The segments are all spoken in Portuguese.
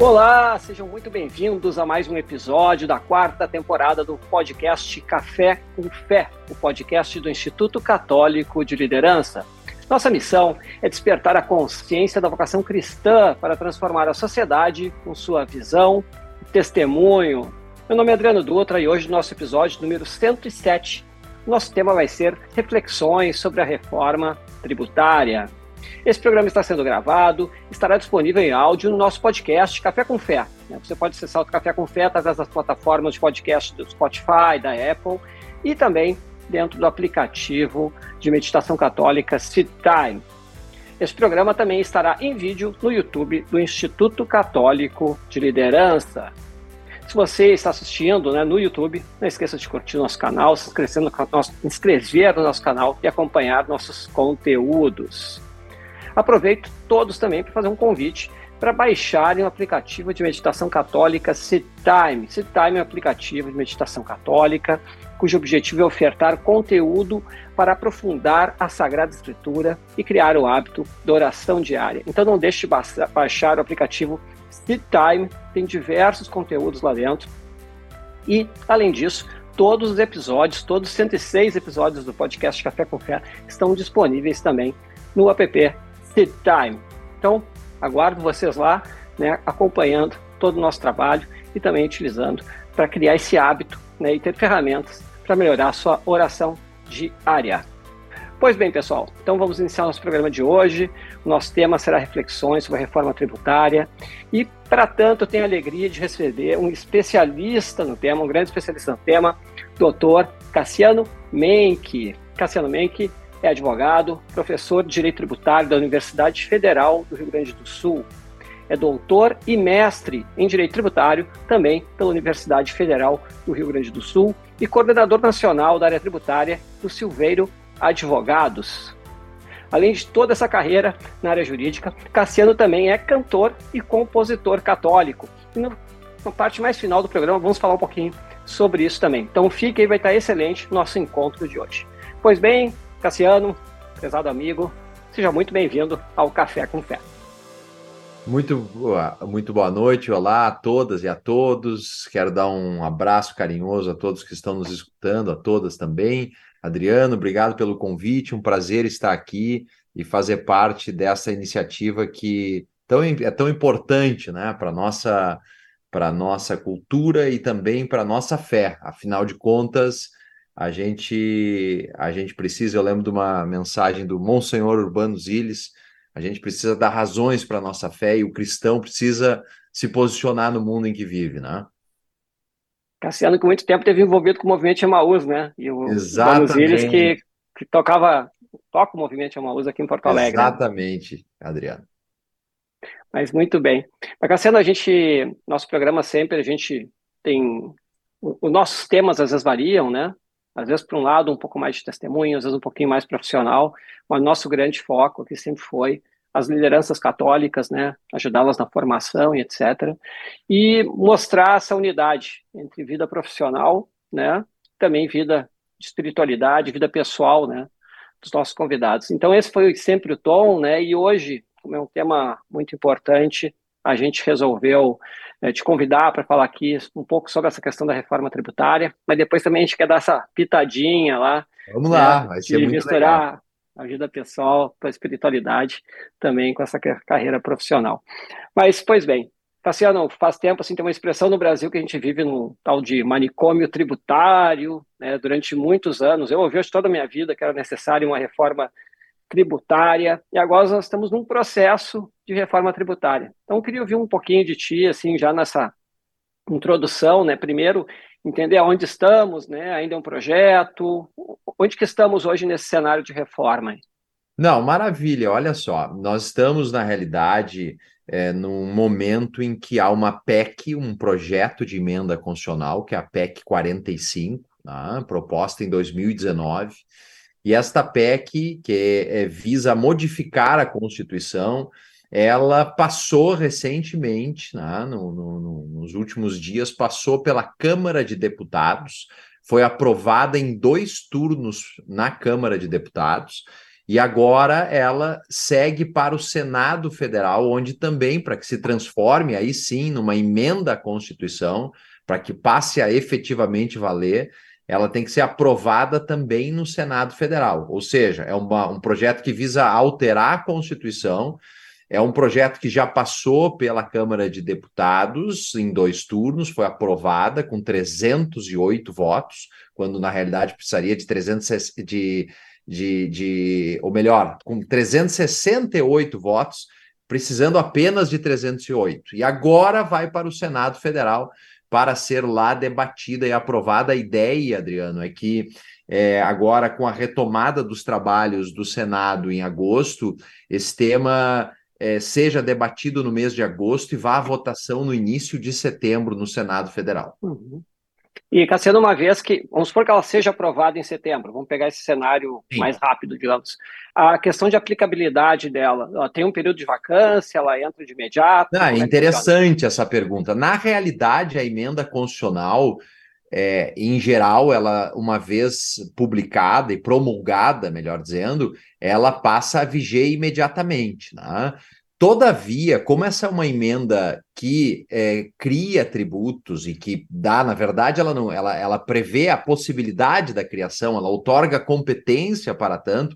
Olá, sejam muito bem-vindos a mais um episódio da quarta temporada do podcast Café com Fé, o podcast do Instituto Católico de Liderança. Nossa missão é despertar a consciência da vocação cristã para transformar a sociedade com sua visão e testemunho. Meu nome é Adriano Dutra e hoje, no nosso episódio número 107, nosso tema vai ser reflexões sobre a reforma tributária. Esse programa está sendo gravado, estará disponível em áudio no nosso podcast Café com Fé. Né? Você pode acessar o Café com Fé através das plataformas de podcast do Spotify, da Apple e também dentro do aplicativo de meditação católica Time. Esse programa também estará em vídeo no YouTube do Instituto Católico de Liderança. Se você está assistindo né, no YouTube, não esqueça de curtir nosso canal, se inscrever no, nosso, inscrever no nosso canal e acompanhar nossos conteúdos. Aproveito todos também para fazer um convite para baixarem o aplicativo de meditação católica Time. Time é um aplicativo de meditação católica cujo objetivo é ofertar conteúdo para aprofundar a Sagrada Escritura e criar o hábito da oração diária. Então não deixe de baixar o aplicativo Time, tem diversos conteúdos lá dentro. E, além disso, todos os episódios, todos os 106 episódios do podcast Café com Fé estão disponíveis também no app Seed Time. Então, aguardo vocês lá, né, acompanhando todo o nosso trabalho e também utilizando para criar esse hábito né, e ter ferramentas para melhorar a sua oração diária. Pois bem, pessoal, então vamos iniciar nosso programa de hoje. O nosso tema será reflexões sobre a reforma tributária. E, para tanto, eu tenho a alegria de receber um especialista no tema, um grande especialista no tema, doutor Cassiano Menck. Cassiano Menck é advogado, professor de Direito Tributário da Universidade Federal do Rio Grande do Sul. É doutor e mestre em Direito Tributário, também pela Universidade Federal do Rio Grande do Sul, e coordenador nacional da área tributária do Silveiro Advogados. Além de toda essa carreira na área jurídica, Cassiano também é cantor e compositor católico. E na parte mais final do programa vamos falar um pouquinho sobre isso também. Então fique aí, vai estar excelente o nosso encontro de hoje. Pois bem, Cassiano, prezado amigo, seja muito bem-vindo ao Café com Fé. Muito boa, muito boa noite, olá a todas e a todos. Quero dar um abraço carinhoso a todos que estão nos escutando, a todas também. Adriano, obrigado pelo convite, um prazer estar aqui e fazer parte dessa iniciativa que tão, é tão importante né, para a nossa, nossa cultura e também para a nossa fé. Afinal de contas, a gente a gente precisa, eu lembro de uma mensagem do Monsenhor Urbano Ziles, a gente precisa dar razões para a nossa fé e o cristão precisa se posicionar no mundo em que vive, né? Cassiano, que muito tempo teve envolvido com o movimento Emaús, né? E o Exatamente. Ziles que, que tocava, toca o movimento Emaús aqui em Porto Alegre. Né? Exatamente, né? Adriano. Mas muito bem. Mas, Cassiano, a gente, nosso programa sempre, a gente tem, os nossos temas às vezes variam, né? Às vezes para um lado um pouco mais de testemunho, às vezes um pouquinho mais profissional, mas nosso grande foco aqui sempre foi as lideranças católicas, né, ajudá-las na formação e etc. E mostrar essa unidade entre vida profissional, né, também vida de espiritualidade, vida pessoal, né, dos nossos convidados. Então esse foi sempre o tom, né, e hoje, como é um tema muito importante, a gente resolveu é, te convidar para falar aqui um pouco sobre essa questão da reforma tributária, mas depois também a gente quer dar essa pitadinha lá. Vamos lá, né, vai ser muito misturar legal. a vida pessoal com a espiritualidade também com essa carreira profissional. Mas, pois bem, Cassiano, faz tempo assim, tem uma expressão no Brasil que a gente vive num tal de manicômio tributário, né, durante muitos anos. Eu ouvi toda a minha vida que era necessária uma reforma tributária, e agora nós estamos num processo de reforma tributária. Então, eu queria ouvir um pouquinho de ti, assim, já nessa introdução, né? Primeiro, entender aonde estamos, né? Ainda é um projeto, onde que estamos hoje nesse cenário de reforma? Não, maravilha, olha só, nós estamos, na realidade, é, num momento em que há uma PEC, um projeto de emenda constitucional, que é a PEC 45, né, proposta em 2019, e esta PEC, que é, visa modificar a Constituição, ela passou recentemente, né, no, no, nos últimos dias, passou pela Câmara de Deputados, foi aprovada em dois turnos na Câmara de Deputados, E agora ela segue para o Senado Federal, onde também, para que se transforme aí sim numa emenda à Constituição, para que passe a efetivamente valer, ela tem que ser aprovada também no Senado Federal. Ou seja, é uma, um projeto que visa alterar a Constituição. É um projeto que já passou pela Câmara de Deputados em dois turnos, foi aprovada com 308 votos, quando na realidade precisaria de 300 de, de, de ou melhor, com 368 votos, precisando apenas de 308. E agora vai para o Senado Federal para ser lá debatida e aprovada. A ideia, Adriano, é que é, agora, com a retomada dos trabalhos do Senado em agosto, esse tema é, seja debatido no mês de agosto e vá à votação no início de setembro no Senado Federal. Uhum. E, Cassiano, uma vez que, vamos supor que ela seja aprovada em setembro, vamos pegar esse cenário Sim. mais rápido, digamos. A questão de aplicabilidade dela, ela tem um período de vacância, ela entra de imediato? Ah, é interessante essa pergunta. Na realidade, a emenda constitucional, é, em geral, ela, uma vez publicada e promulgada, melhor dizendo, ela passa a viger imediatamente. Né? Todavia, como essa é uma emenda que é, cria tributos e que dá, na verdade, ela não, ela, ela prevê a possibilidade da criação, ela otorga competência para tanto,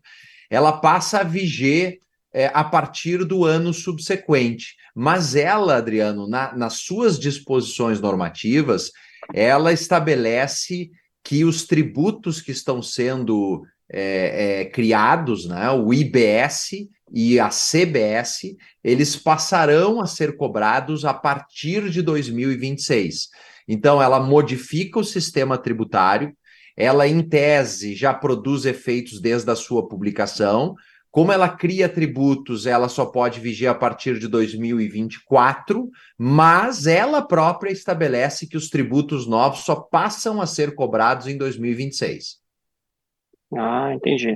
ela passa a viger é, a partir do ano subsequente. Mas ela, Adriano, na, nas suas disposições normativas, ela estabelece que os tributos que estão sendo é, criados, né, o IBS e a CBS, eles passarão a ser cobrados a partir de 2026. Então, ela modifica o sistema tributário, ela, em tese, já produz efeitos desde a sua publicação. Como ela cria tributos, ela só pode vigiar a partir de 2024, mas ela própria estabelece que os tributos novos só passam a ser cobrados em 2026. Ah, entendi.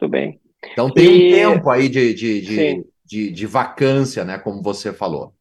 Muito bem. Então tem e... um tempo aí de, de, de, de, de vacância, né? Como você falou.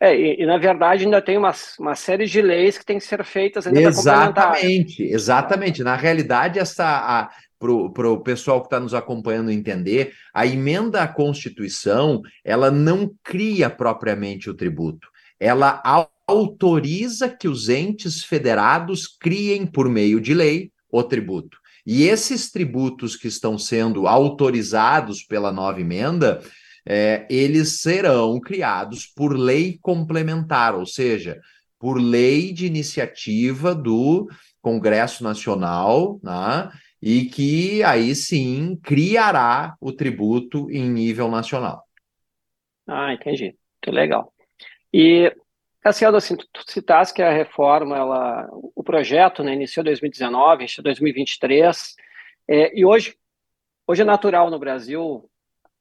É, e, e, na verdade ainda tem uma, uma série de leis que tem que ser feitas ainda Exatamente, exatamente. Na realidade, essa para o pessoal que está nos acompanhando entender, a emenda à Constituição ela não cria propriamente o tributo, ela autoriza que os entes federados criem por meio de lei o tributo. E esses tributos que estão sendo autorizados pela nova emenda, é, eles serão criados por lei complementar, ou seja, por lei de iniciativa do Congresso Nacional, né, e que aí sim criará o tributo em nível nacional. Ah, entendi. Muito legal. E Cassiano, assim, tu, tu citaste que a reforma, ela, o projeto né, iniciou em 2019, em 2023, é, e hoje, hoje é natural no Brasil,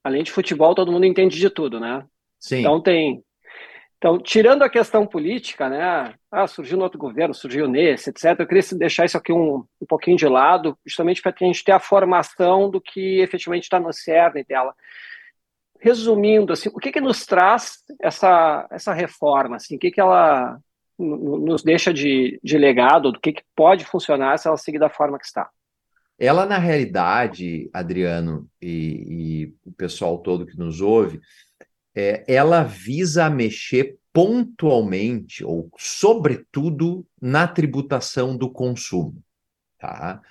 além de futebol, todo mundo entende de tudo, né? Sim. Então tem... Então, tirando a questão política, né? Ah, surgiu no outro governo, surgiu nesse, etc. Eu queria deixar isso aqui um, um pouquinho de lado, justamente para a gente ter a formação do que efetivamente está no cerne dela resumindo, assim, o que, que nos traz essa, essa reforma? Assim, o que, que ela nos deixa de, de legado, do que, que pode funcionar se ela seguir da forma que está? Ela, na realidade, Adriano e, e o pessoal todo que nos ouve, é, ela visa mexer pontualmente, ou sobretudo, na tributação do consumo. Tá?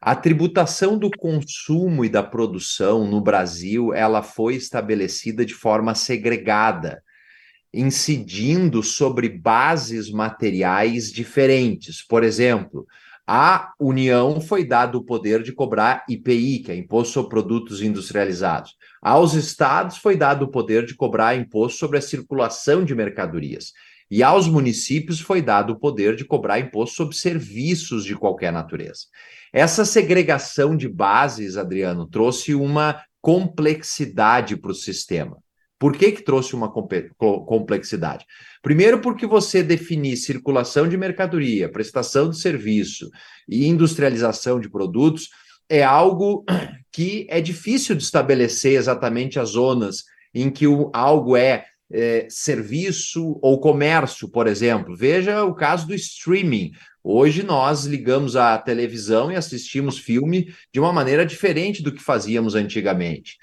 A tributação do consumo e da produção no Brasil, ela foi estabelecida de forma segregada, incidindo sobre bases materiais diferentes. Por exemplo, à União foi dado o poder de cobrar IPI, que é Imposto sobre Produtos Industrializados. Aos estados foi dado o poder de cobrar imposto sobre a circulação de mercadorias. E aos municípios foi dado o poder de cobrar imposto sobre serviços de qualquer natureza. Essa segregação de bases, Adriano, trouxe uma complexidade para o sistema. Por que, que trouxe uma complexidade? Primeiro, porque você definir circulação de mercadoria, prestação de serviço e industrialização de produtos é algo que é difícil de estabelecer exatamente as zonas em que algo é é, serviço ou comércio, por exemplo. Veja o caso do streaming. Hoje nós ligamos a televisão e assistimos filme de uma maneira diferente do que fazíamos antigamente.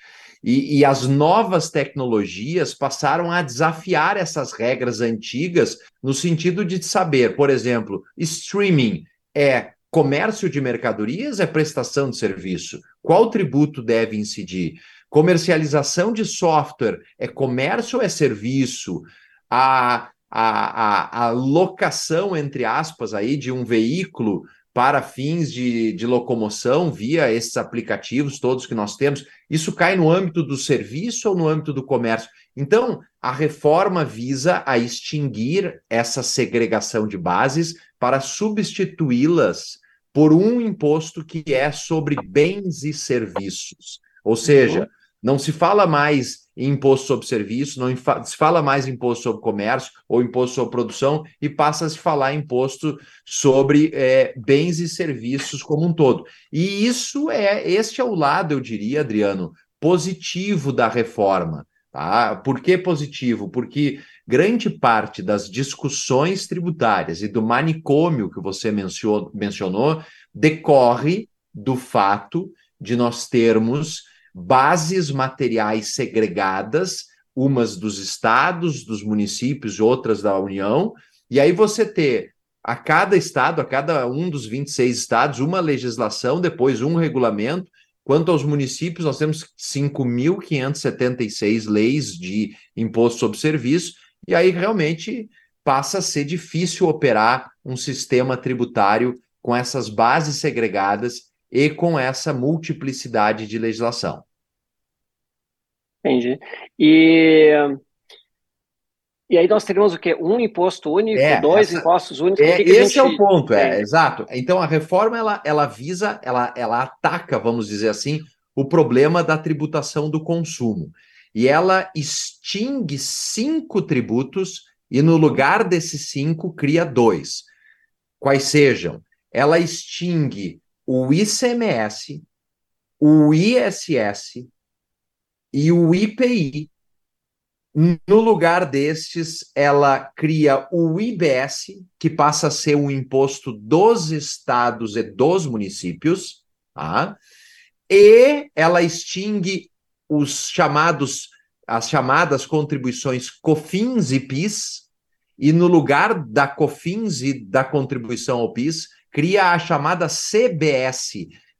E, e, as novas tecnologias passaram a desafiar essas regras antigas no sentido de saber, por exemplo, streaming é comércio de mercadorias, é prestação de serviço? Qual tributo deve incidir? Comercialização de software é comércio ou é serviço? A, a, a, a locação, entre aspas, aí, de um veículo para fins de, de locomoção via esses aplicativos todos que nós temos, isso cai no âmbito do serviço ou no âmbito do comércio? Então, a reforma visa a extinguir essa segregação de bases para substituí-las por um imposto que é sobre bens e serviços. Ou seja, uhum. Não se fala mais em imposto sobre serviço, não se fala mais em imposto sobre comércio ou imposto sobre produção e passa a se falar em imposto sobre é, bens e serviços como um todo. E isso é, este é o lado, eu diria, Adriano, positivo da reforma. Tá? Por que positivo? Porque grande parte das discussões tributárias e do manicômio que você mencionou, mencionou decorre do fato de nós termos bases materiais segregadas, umas dos estados, dos municípios, outras da União, e aí você ter a cada estado, a cada um dos 26 estados, uma legislação, depois um regulamento. Quanto aos municípios, nós temos 5.576 leis de imposto sobre serviço, e aí realmente passa a ser difícil operar um sistema tributário com essas bases segregadas e com essa multiplicidade de legislação. Entendi. E, e aí nós teríamos o quê? Um imposto único, é, dois essa, impostos únicos? É, que esse gente... é o ponto, é, é, exato. Então a reforma ela, ela visa, ela, ela ataca, vamos dizer assim, o problema da tributação do consumo. E ela extingue cinco tributos e no lugar desses cinco cria dois. Quais sejam? Ela extingue o ICMS, o ISS e o IPI. No lugar destes, ela cria o IBS, que passa a ser um imposto dos estados e dos municípios, tá? e ela extingue os chamados as chamadas contribuições COFINS e PIS, e no lugar da COFINS e da contribuição ao PIS, cria a chamada CBS,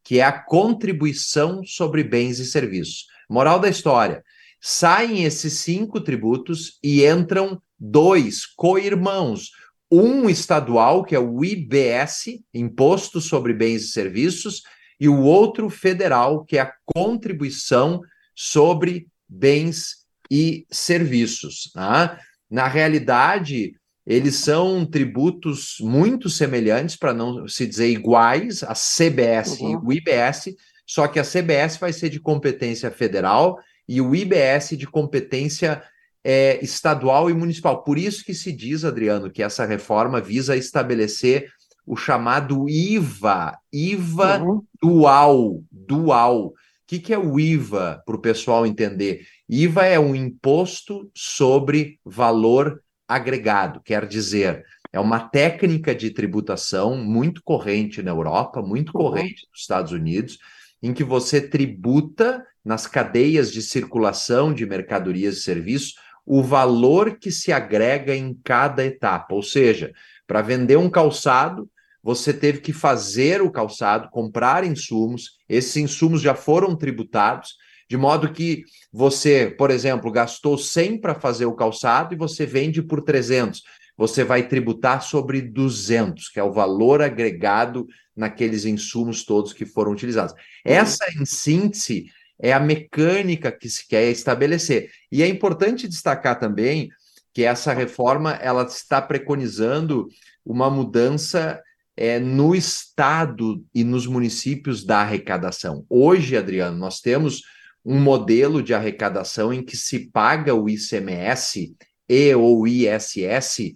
que é a contribuição sobre bens e serviços. Moral da história: saem esses cinco tributos e entram dois co-irmãos. Um estadual, que é o IBS, Imposto sobre Bens e Serviços, e o outro federal, que é a Contribuição sobre Bens e Serviços. Tá? Na realidade, eles são tributos muito semelhantes, para não se dizer iguais, a CBS uhum. e o IBS, só que a CBS vai ser de competência federal e o IBS de competência é, estadual e municipal. Por isso que se diz, Adriano, que essa reforma visa estabelecer o chamado IVA, IVA uhum. dual, dual. O que, que é o IVA, para o pessoal entender? IVA é um imposto sobre valor agregado, quer dizer, é uma técnica de tributação muito corrente na Europa, muito uhum. corrente nos Estados Unidos, em que você tributa nas cadeias de circulação de mercadorias e serviços o valor que se agrega em cada etapa. Ou seja, para vender um calçado, você teve que fazer o calçado, comprar insumos, esses insumos já foram tributados, de modo que você, por exemplo, gastou 100 para fazer o calçado e você vende por 300. Você vai tributar sobre 200, que é o valor agregado naqueles insumos todos que foram utilizados. Uhum. Essa, em síntese, é a mecânica que se quer estabelecer. E é importante destacar também que essa reforma ela está preconizando uma mudança é, no estado e nos municípios da arrecadação. Hoje, Adriano, nós temos um modelo de arrecadação em que se paga o ICMS e ou ISS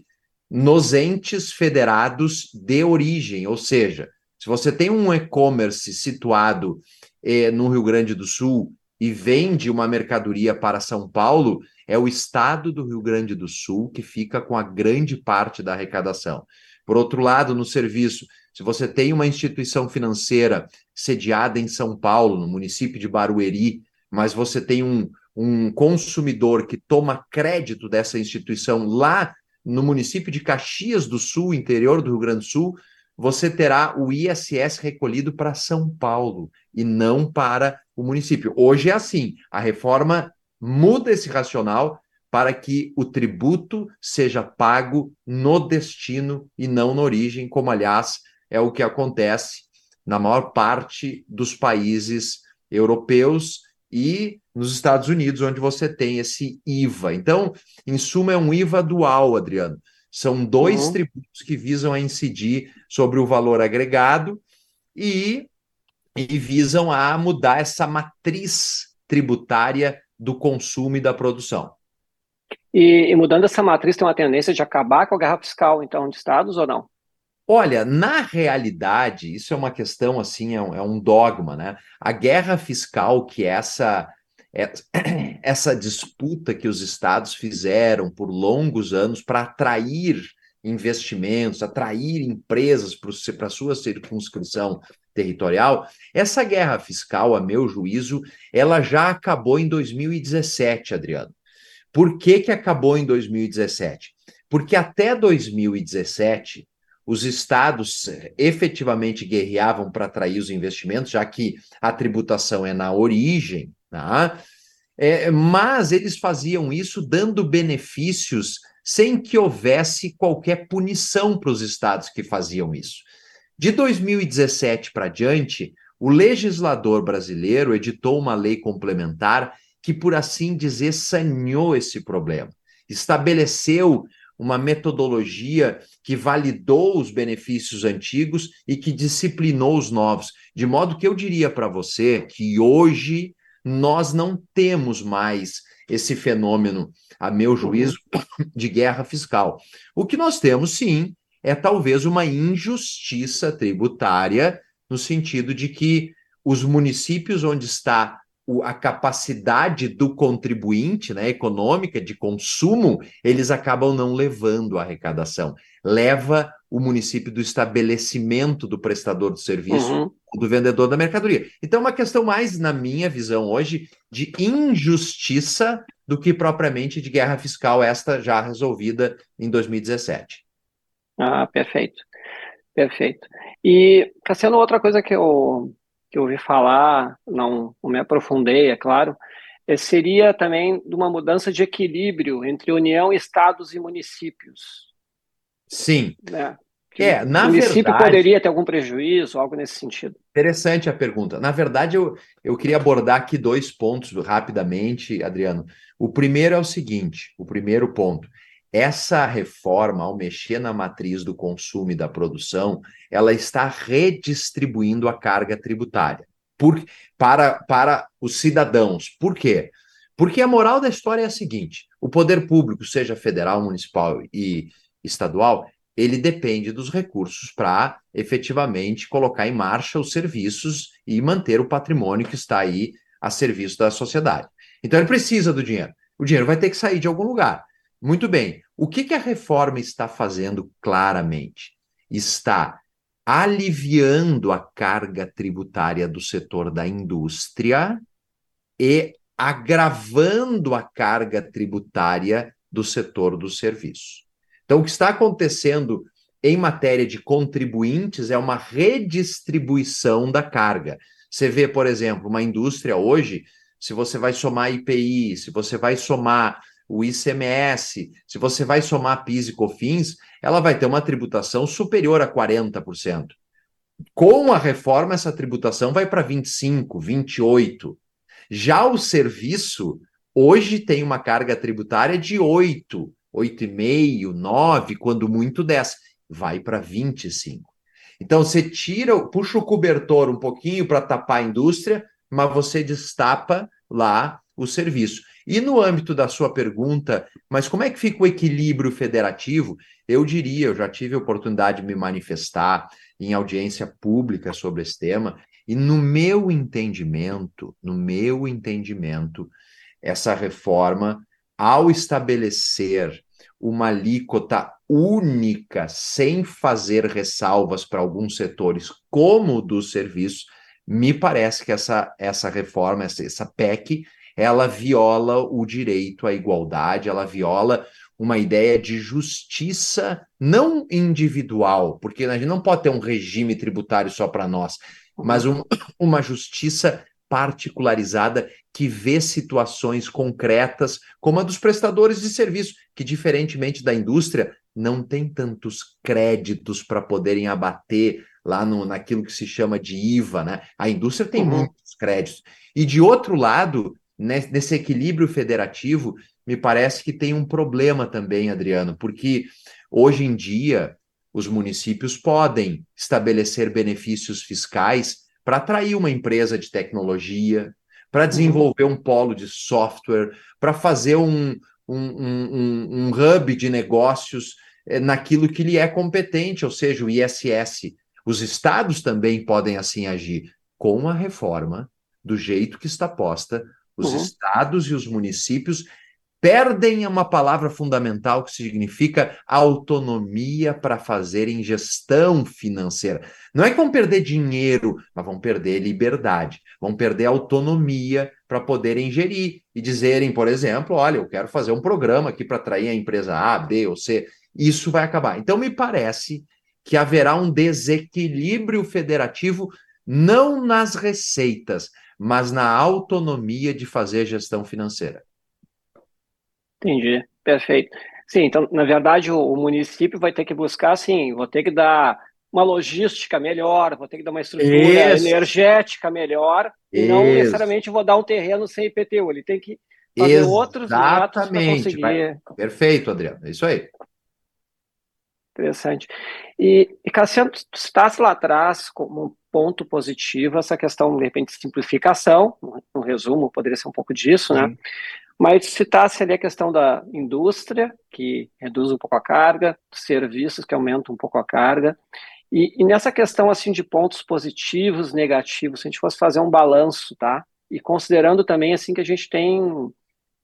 nos entes federados de origem, ou seja, se você tem um e-commerce situado eh, no Rio Grande do Sul e vende uma mercadoria para São Paulo, é o estado do Rio Grande do Sul que fica com a grande parte da arrecadação. Por outro lado, no serviço, se você tem uma instituição financeira sediada em São Paulo, no município de Barueri, mas você tem um, um consumidor que toma crédito dessa instituição lá no município de Caxias do Sul, interior do Rio Grande do Sul, você terá o ISS recolhido para São Paulo e não para o município. Hoje é assim, a reforma muda esse racional para que o tributo seja pago no destino e não na origem, como aliás é o que acontece na maior parte dos países europeus e nos Estados Unidos, onde você tem esse IVA. Então, em suma, é um IVA dual, Adriano. São dois uhum. tributos que visam a incidir sobre o valor agregado e, e visam a mudar essa matriz tributária do consumo e da produção. E, e, mudando essa matriz, tem uma tendência de acabar com a guerra fiscal, então, de estados ou não? Olha, na realidade, isso é uma questão assim, é um, é um dogma, né? A guerra fiscal, que essa é, essa disputa que os estados fizeram por longos anos para atrair investimentos, atrair empresas para sua circunscrição territorial, essa guerra fiscal, a meu juízo, ela já acabou em 2017, Adriano. Por que, que acabou em 2017? Porque até 2017, os estados efetivamente guerreavam para atrair os investimentos, já que a tributação é na origem, tá? É, mas eles faziam isso dando benefícios sem que houvesse qualquer punição para os estados que faziam isso. De 2017 para diante, o legislador brasileiro editou uma lei complementar que, por assim dizer, saneou esse problema. Estabeleceu uma metodologia que validou os benefícios antigos e que disciplinou os novos. De modo que eu diria para você que hoje nós não temos mais esse fenômeno, a meu juízo, de guerra fiscal. O que nós temos, sim, é talvez uma injustiça tributária, no sentido de que os municípios onde está a capacidade do contribuinte, né, econômica, de consumo, eles acabam não levando a arrecadação. Leva o município do estabelecimento do prestador de serviço, uhum. do vendedor da mercadoria. Então, é uma questão mais, na minha visão hoje, de injustiça do que propriamente de guerra fiscal, esta já resolvida em 2017. Ah, perfeito. Perfeito. E, Cassiano, outra coisa que eu que eu ouvi falar, não, não me aprofundei, é claro, é, seria também de uma mudança de equilíbrio entre União, Estados e municípios. Sim. Né? É, na o município verdade, poderia ter algum prejuízo, algo nesse sentido. Interessante a pergunta. Na verdade, eu, eu queria abordar aqui dois pontos rapidamente, Adriano. O primeiro é o seguinte: o primeiro ponto essa reforma, ao mexer na matriz do consumo e da produção, ela está redistribuindo a carga tributária por, para, para os cidadãos. Por quê? Porque a moral da história é a seguinte: o poder público, seja federal, municipal e estadual, ele depende dos recursos para efetivamente colocar em marcha os serviços e manter o patrimônio que está aí a serviço da sociedade. Então ele precisa do dinheiro. O dinheiro vai ter que sair de algum lugar. Muito bem. O que, que a reforma está fazendo claramente? Está aliviando a carga tributária do setor da indústria e agravando a carga tributária do setor do serviço. Então, o que está acontecendo em matéria de contribuintes é uma redistribuição da carga. Você vê, por exemplo, uma indústria hoje, se você vai somar IPI, se você vai somar o ICMS, se você vai somar PIS e COFINS, ela vai ter uma tributação superior a 40%. Com a reforma, essa tributação vai para 25%, 28%. Já o serviço, hoje tem uma carga tributária de 8%, 8,5%, 9%, quando muito 10%. Vai para 25%. Então, você tira, puxa o cobertor um pouquinho para tapar a indústria, mas você destapa lá o serviço. E no âmbito da sua pergunta, mas como é que fica o equilíbrio federativo? Eu diria, eu já tive a oportunidade de me manifestar em audiência pública sobre esse tema, e no meu entendimento, no meu entendimento, essa reforma ao estabelecer uma alíquota única, sem fazer ressalvas para alguns setores, como o dos serviços, me parece que essa, essa reforma, essa, essa PEC, ela viola o direito à igualdade, ela viola uma ideia de justiça não individual, porque a gente não pode ter um regime tributário só para nós, mas um, uma justiça particularizada que vê situações concretas, como a dos prestadores de serviço, que, diferentemente da indústria, não tem tantos créditos para poderem abater lá no, naquilo que se chama de IVA, né? A indústria tem uhum. muitos créditos. E de outro lado, nesse equilíbrio federativo, me parece que tem um problema também, Adriano, porque hoje em dia os municípios podem estabelecer benefícios fiscais para atrair uma empresa de tecnologia, para uhum. desenvolver um polo de software, para fazer um, um, um, um, hub de negócios eh, naquilo que lhe é competente, ou seja, o ISS. Os estados também podem assim agir com a reforma, do jeito que está posta, os uhum. estados e os municípios perdem uma palavra fundamental que significa autonomia para fazerem gestão financeira. Não é que vão perder dinheiro, mas vão perder liberdade, vão perder autonomia para poderem gerir e dizerem, por exemplo, olha, eu quero fazer um programa aqui para atrair a empresa A, B ou C. Isso vai acabar. Então, me parece que haverá um desequilíbrio federativo não nas receitas, mas na autonomia de fazer gestão financeira. Entendi, perfeito. Sim, então, na verdade, o, o município vai ter que buscar, assim, vou ter que dar uma logística melhor, vou ter que dar uma estrutura Isso. energética melhor, e não necessariamente vou dar um terreno sem IPTU, ele tem que fazer Exatamente. outros para conseguir. Vai. Perfeito, Adriano, é isso aí. Interessante. E, e Cassiano, tu citasse lá atrás como um ponto positivo essa questão, de repente, de simplificação, no resumo, poderia ser um pouco disso, né? Sim. né? Mas citasse ali a questão da indústria, que reduz um pouco a carga, serviços, que aumentam um pouco a carga, e, e, nessa questão assim de pontos positivos, negativos, se a gente fosse fazer um balanço, tá? E considerando também assim que a gente tem,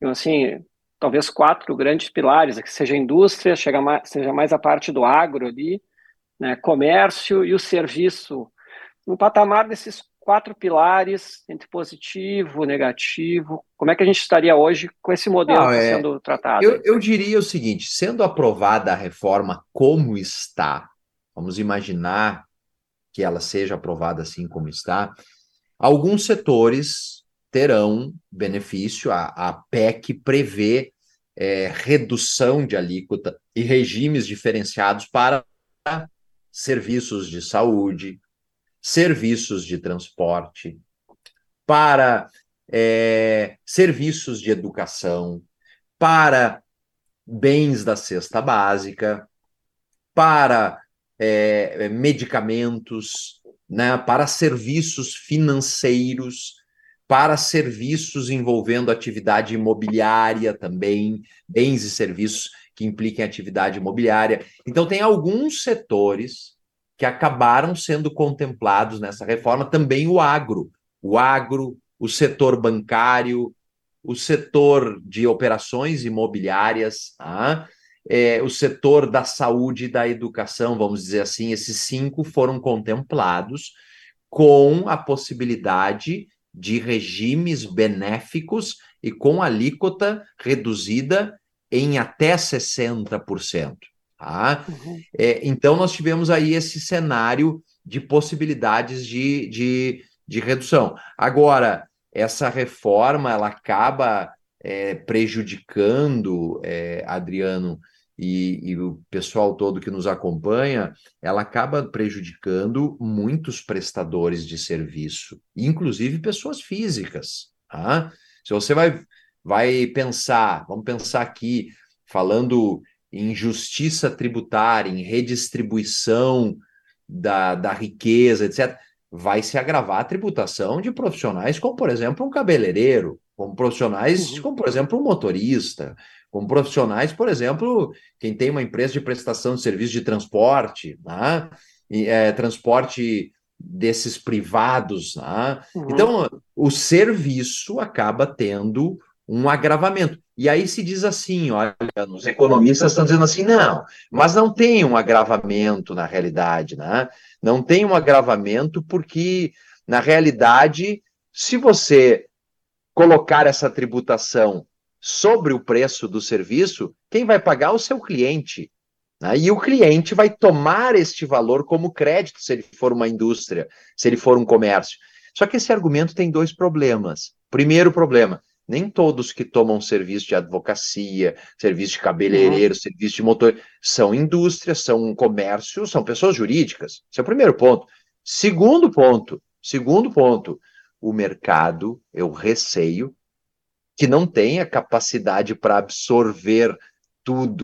assim, talvez quatro grandes pilares, que seja a indústria, chega mais, seja mais a parte do agro ali, né, comércio e o serviço, no patamar desses quatro pilares entre positivo, negativo. Como é que a gente estaria hoje com esse modelo Não, é, sendo tratado? Eu, eu diria o seguinte: sendo aprovada a reforma como está, vamos imaginar que ela seja aprovada assim como está, alguns setores terão benefício. A, a PEC prevê é, redução de alíquota e regimes diferenciados para serviços de saúde, serviços de transporte, para é, serviços de educação, para bens da cesta básica, para é, medicamentos, né, para serviços financeiros, para serviços envolvendo atividade imobiliária também, bens e serviços que impliquem atividade imobiliária. Então, tem alguns setores que acabaram sendo contemplados nessa reforma, também o agro, o agro, o setor bancário, o setor de operações imobiliárias, ah, é, o setor da saúde e da educação, vamos dizer assim, esses cinco foram contemplados com a possibilidade de regimes benéficos e com alíquota reduzida em até 60%. Tá? Uhum. É, então, nós tivemos aí esse cenário de possibilidades de, de, de redução. Agora, essa reforma ela acaba é, prejudicando, é, Adriano, e, e, o pessoal todo que nos acompanha, ela acaba prejudicando muitos prestadores de serviço, inclusive pessoas físicas. Tá? Se você vai, vai pensar, vamos pensar aqui, falando em justiça tributária, em redistribuição da, da riqueza, etc., vai se agravar a tributação de profissionais como, por exemplo, um cabeleireiro, como profissionais uhum. como, por exemplo, um motorista, como profissionais, por exemplo, quem tem uma empresa de prestação de serviço de transporte, né? e, é, transporte desses privados. Né? Uhum. Então, o serviço acaba tendo um agravamento. E aí se diz assim, olha, os economistas estão dizendo assim, não, mas não tem um agravamento na realidade, né? Não tem um agravamento porque, na realidade, se você colocar essa tributação sobre o preço do serviço, quem vai pagar é o seu cliente. Né? E o cliente vai tomar este valor como crédito se ele for uma indústria, se ele for um comércio. Só que esse argumento tem dois problemas. Primeiro problema, nem todos que tomam serviço de advocacia, serviço de cabeleireiro, uhum. serviço de motor, são indústrias, são um comércio, são pessoas jurídicas. Esse é o primeiro ponto. Segundo ponto, segundo ponto, o mercado, eu receio que não tenha capacidade para absorver tudo.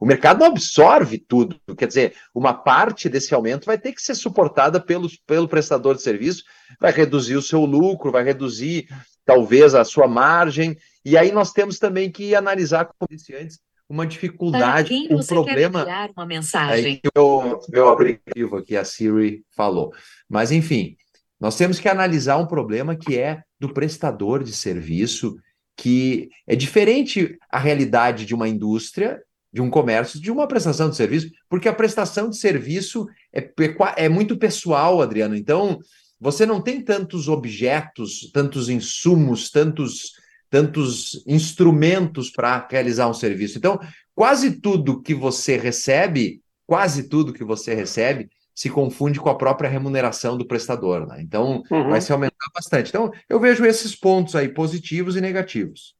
O mercado não absorve tudo, quer dizer, uma parte desse aumento vai ter que ser suportada pelo, pelo prestador de serviço, vai reduzir o seu lucro, vai reduzir talvez a sua margem. E aí nós temos também que analisar, como disse antes, uma dificuldade, um problema. Quer uma mensagem? É o meu aplicativo aqui, a Siri, falou. Mas, enfim, nós temos que analisar um problema que é do prestador de serviço, que é diferente a realidade de uma indústria, de um comércio, de uma prestação de serviço, porque a prestação de serviço é, é muito pessoal, Adriano. Então, você não tem tantos objetos, tantos insumos, tantos, tantos instrumentos para realizar um serviço. Então, quase tudo que você recebe, quase tudo que você recebe, se confunde com a própria remuneração do prestador. Né? Então, uhum. vai se aumentar bastante. Então, eu vejo esses pontos aí, positivos e negativos.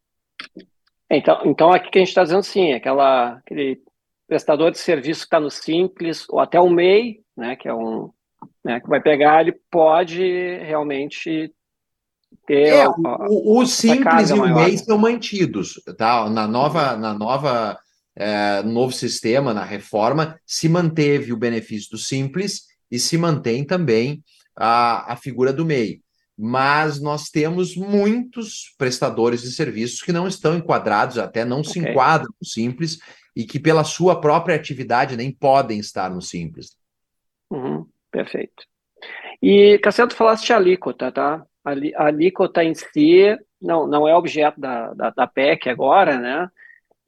Então, então aqui que a gente está dizendo sim, aquela, aquele prestador de serviço que está no Simples, ou até o MEI, né, que é um, né, que vai pegar, ele pode realmente ter. É, o, o simples e o MEI são mantidos, tá? Na nova, na nova é, novo sistema, na reforma, se manteve o benefício do simples e se mantém também a, a figura do MEI. Mas nós temos muitos prestadores de serviços que não estão enquadrados, até não okay. se enquadram no simples, e que, pela sua própria atividade, nem podem estar no simples. Uhum. Perfeito. E, Cassiano, tu falaste de alíquota, tá? A alíquota em si não, não é objeto da, da, da PEC agora, né?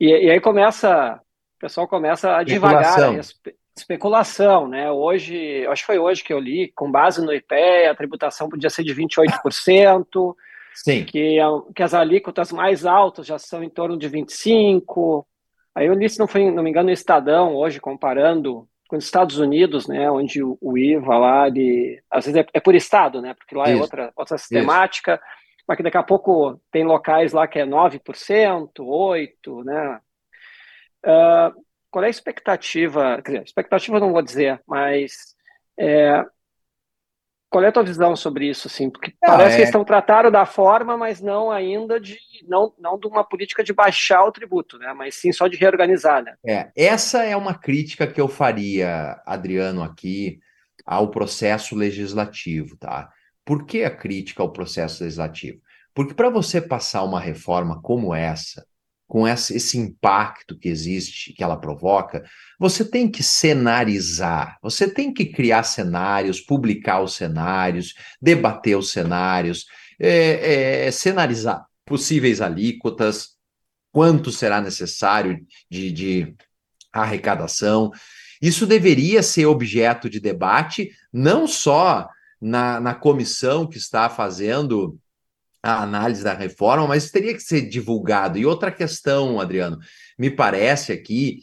E, e, aí começa, o pessoal começa a devagar a espe, especulação, né? Hoje, acho que foi hoje que eu li, com base no IPE, a tributação podia ser de 28%, Sim. Que, que as alíquotas mais altas já são em torno de 25%. Aí eu li, se não, foi, não me engano, no Estadão, hoje, comparando com os Estados Unidos, né, onde o, o IVA lá, ele, às vezes é, é, por estado, né, porque lá é Isso. é outra, outra sistemática, Isso. Mas que daqui a pouco tem locais lá que é 9%, 8%, né. Uh, qual é a expectativa, quer dizer, expectativa não vou dizer, mas é, qual é a tua visão sobre isso, assim? Porque não, parece é... que eles estão tratando da forma, mas não ainda de não, não de uma política de baixar o tributo, né? Mas sim só de reorganizar, né? É, essa é uma crítica que eu faria, Adriano, aqui ao processo legislativo, tá? Por que a crítica ao processo legislativo? Porque para você passar uma reforma como essa, com esse impacto que existe, que ela provoca, você tem que cenarizar, você tem que criar cenários, publicar os cenários, debater os cenários, é, é, cenarizar possíveis alíquotas, quanto será necessário de, de arrecadação. Isso deveria ser objeto de debate, não só na, na comissão que está fazendo a análise da reforma, mas teria que ser divulgado. E outra questão, Adriano, me parece aqui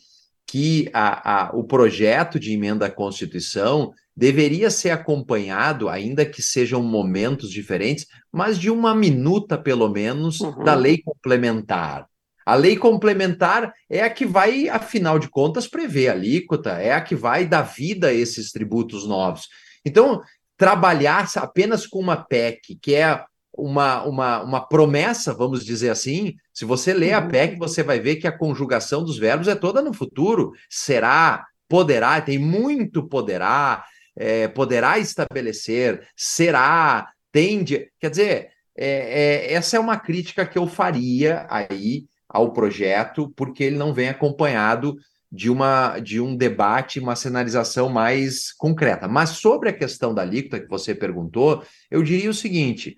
que a, a, o projeto de emenda à Constituição deveria ser acompanhado, ainda que sejam momentos diferentes, mas de uma minuta, pelo menos, uhum. da lei complementar. A lei complementar é a que vai, afinal de contas, prever a alíquota, é a que vai dar vida a esses tributos novos. Então, trabalhar apenas com uma PEC, que é uma, uma, uma promessa, vamos dizer assim. Se você lê a uhum. PEC, você vai ver que a conjugação dos verbos é toda no futuro. Será, poderá, tem muito poderá, é, poderá estabelecer, será, tende. Quer dizer, é, é, essa é uma crítica que eu faria aí ao projeto, porque ele não vem acompanhado de, uma, de um debate, uma sinalização mais concreta. Mas sobre a questão da alíquota que você perguntou, eu diria o seguinte: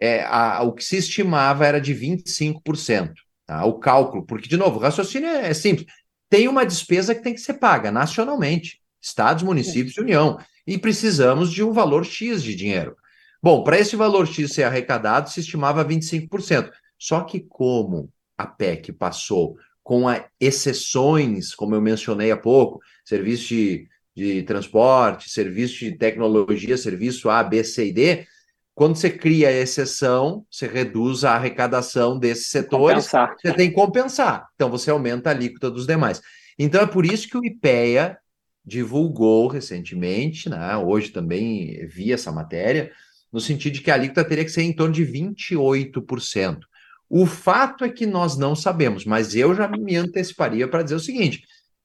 é, a, o que se estimava era de 25%. tá? o cálculo, porque, de novo, o raciocínio é, é simples. Tem uma despesa que tem que ser paga nacionalmente, estados, municípios e União, e precisamos de um valor X de dinheiro. Bom, para esse valor X ser arrecadado, se estimava 25%. Só que como a PEC passou com a exceções, como eu mencionei há pouco, serviço de, de transporte, serviço de tecnologia, serviço A, B, C e D, quando você cria a exceção, você reduz a arrecadação desses setores, compensar. você tem que compensar. Então, você aumenta a alíquota dos demais. Então, é por isso que o IPEA divulgou recentemente, né, hoje também vi essa matéria, no sentido de que a alíquota teria que ser em torno de 28%. O fato é que nós não sabemos, mas eu já me anteciparia para dizer o seguinte: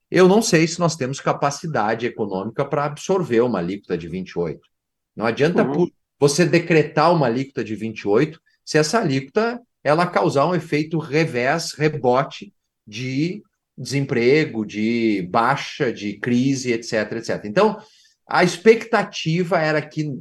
eu não sei se nós temos capacidade econômica para absorver uma alíquota de 28. Não adianta uhum. você decretar uma alíquota de 28 se essa alíquota ela causar um efeito revés, rebote de desemprego, de baixa, de crise, etc, etc. Então, a expectativa era que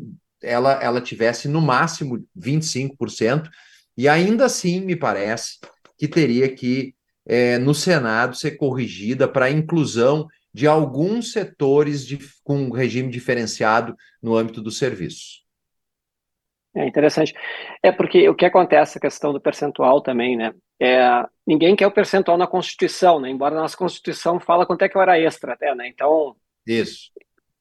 ela, ela tivesse no máximo 25%, e ainda assim, me parece que teria que, é, no Senado, ser corrigida para a inclusão de alguns setores de, com regime diferenciado no âmbito dos serviços. É interessante. É porque o que acontece, a questão do percentual também, né? É, ninguém quer o percentual na Constituição, né? Embora a nossa Constituição fala quanto é que é hora extra até, né? Então. Isso.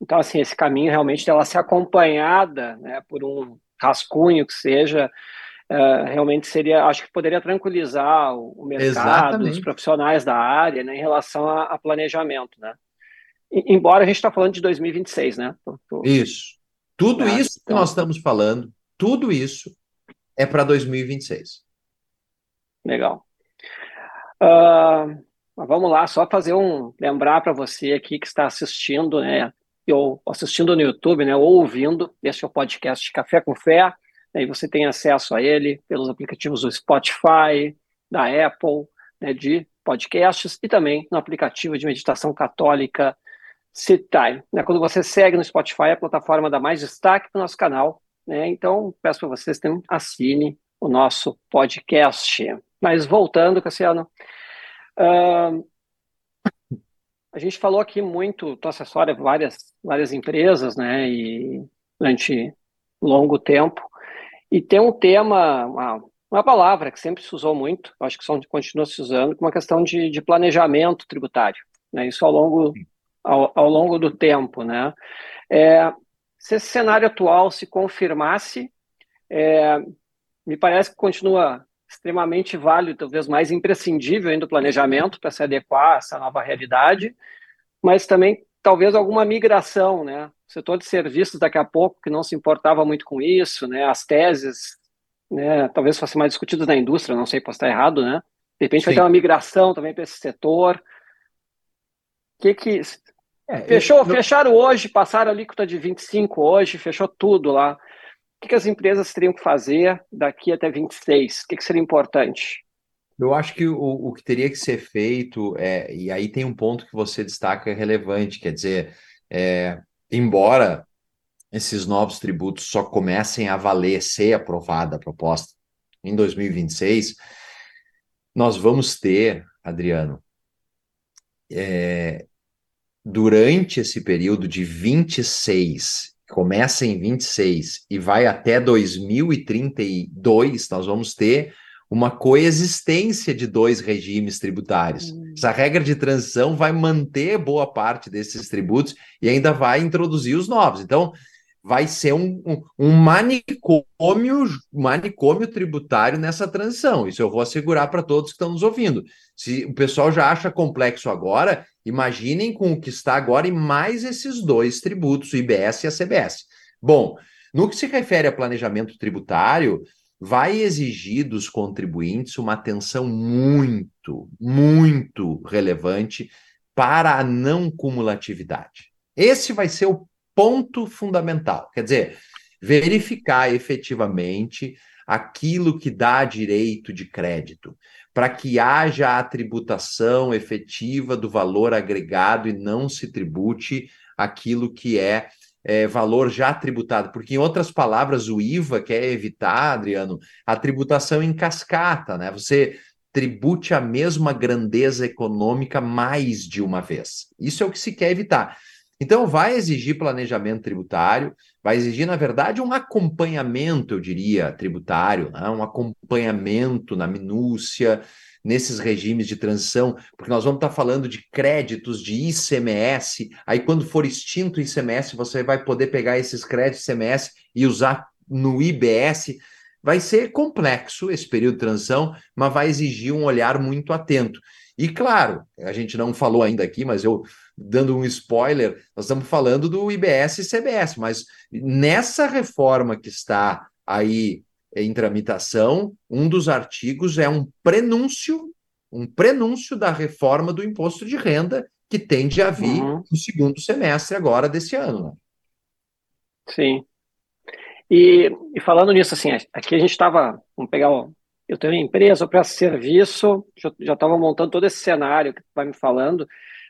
Então, assim, esse caminho realmente dela ser acompanhada né, por um rascunho que seja, uh, realmente seria, acho que poderia tranquilizar o, o mercado, Exatamente. os profissionais da área, né, em relação a, a planejamento, né? E, embora a gente está falando de 2026, né? Tô, tô... Isso. Tudo ah, isso então... que nós estamos falando, tudo isso é para 2026. Legal. Uh, vamos lá, só fazer um lembrar para você aqui que está assistindo, né? Ou assistindo no YouTube, né? Ou ouvindo, este é o podcast Café com Fé. Aí você tem acesso a ele pelos aplicativos do Spotify, da Apple, né, de podcasts e também no aplicativo de meditação católica Sitai. Né, quando você segue no Spotify, a plataforma dá mais destaque para o nosso canal. Né, então, peço para vocês que assine o nosso podcast. Mas voltando, Cassiano, uh, a gente falou aqui muito, tu acessória várias, várias empresas, né, e durante longo tempo, e tem um tema, uma, uma palavra que sempre se usou muito, acho que só continua se usando, que é uma questão de, de planejamento tributário. Né? Isso ao longo, ao, ao longo do tempo. Né? É, se esse cenário atual se confirmasse, é, me parece que continua extremamente válido, talvez mais imprescindível ainda o planejamento para se adequar a essa nova realidade, mas também talvez alguma migração, né? O setor de serviços daqui a pouco que não se importava muito com isso, né? As teses, né? Talvez fossem mais discutidas na indústria, não sei, posso estar errado, né? De repente Sim. vai ter uma migração também para esse setor. O que que é, fechou? Eu... Fecharam hoje, passaram a alíquota de 25 hoje, fechou tudo lá. O que, que as empresas teriam que fazer daqui até 26? O que, que seria importante? Eu acho que o, o que teria que ser feito, é, e aí tem um ponto que você destaca relevante, quer dizer, é, embora esses novos tributos só comecem a valer, ser aprovada a proposta em 2026, nós vamos ter, Adriano, é, durante esse período de 26, começa em 26 e vai até 2032, nós vamos ter uma coexistência de dois regimes tributários. Hum. Essa regra de transição vai manter boa parte desses tributos e ainda vai introduzir os novos. Então, vai ser um, um, um manicômio, manicômio tributário nessa transição. Isso eu vou assegurar para todos que estão nos ouvindo. Se o pessoal já acha complexo agora, imaginem com o que está agora e mais esses dois tributos, o IBS e a CBS. Bom, no que se refere a planejamento tributário, vai exigir dos contribuintes uma atenção muito, muito relevante para a não cumulatividade. Esse vai ser o ponto fundamental. Quer dizer, verificar efetivamente aquilo que dá direito de crédito, para que haja a tributação efetiva do valor agregado e não se tribute aquilo que é é, valor já tributado, porque, em outras palavras, o IVA quer evitar, Adriano, a tributação em cascata, né? Você tribute a mesma grandeza econômica mais de uma vez. Isso é o que se quer evitar. Então, vai exigir planejamento tributário, vai exigir, na verdade, um acompanhamento, eu diria, tributário, né? um acompanhamento na minúcia, nesses regimes de transição, porque nós vamos estar falando de créditos de ICMS, aí quando for extinto o ICMS, você vai poder pegar esses créditos ICMS e usar no IBS. Vai ser complexo esse período de transição, mas vai exigir um olhar muito atento. E claro, a gente não falou ainda aqui, mas eu dando um spoiler, nós estamos falando do IBS e CBS, mas nessa reforma que está aí em tramitação, um dos artigos é um prenúncio, um prenúncio da reforma do imposto de renda que tende a vir uhum. no segundo semestre agora desse ano. Né? Sim. E, e, falando nisso, assim, aqui a gente estava, vamos pegar o, eu tenho uma empresa, eu presto serviço, já estava montando todo esse cenário que tu vai me falando,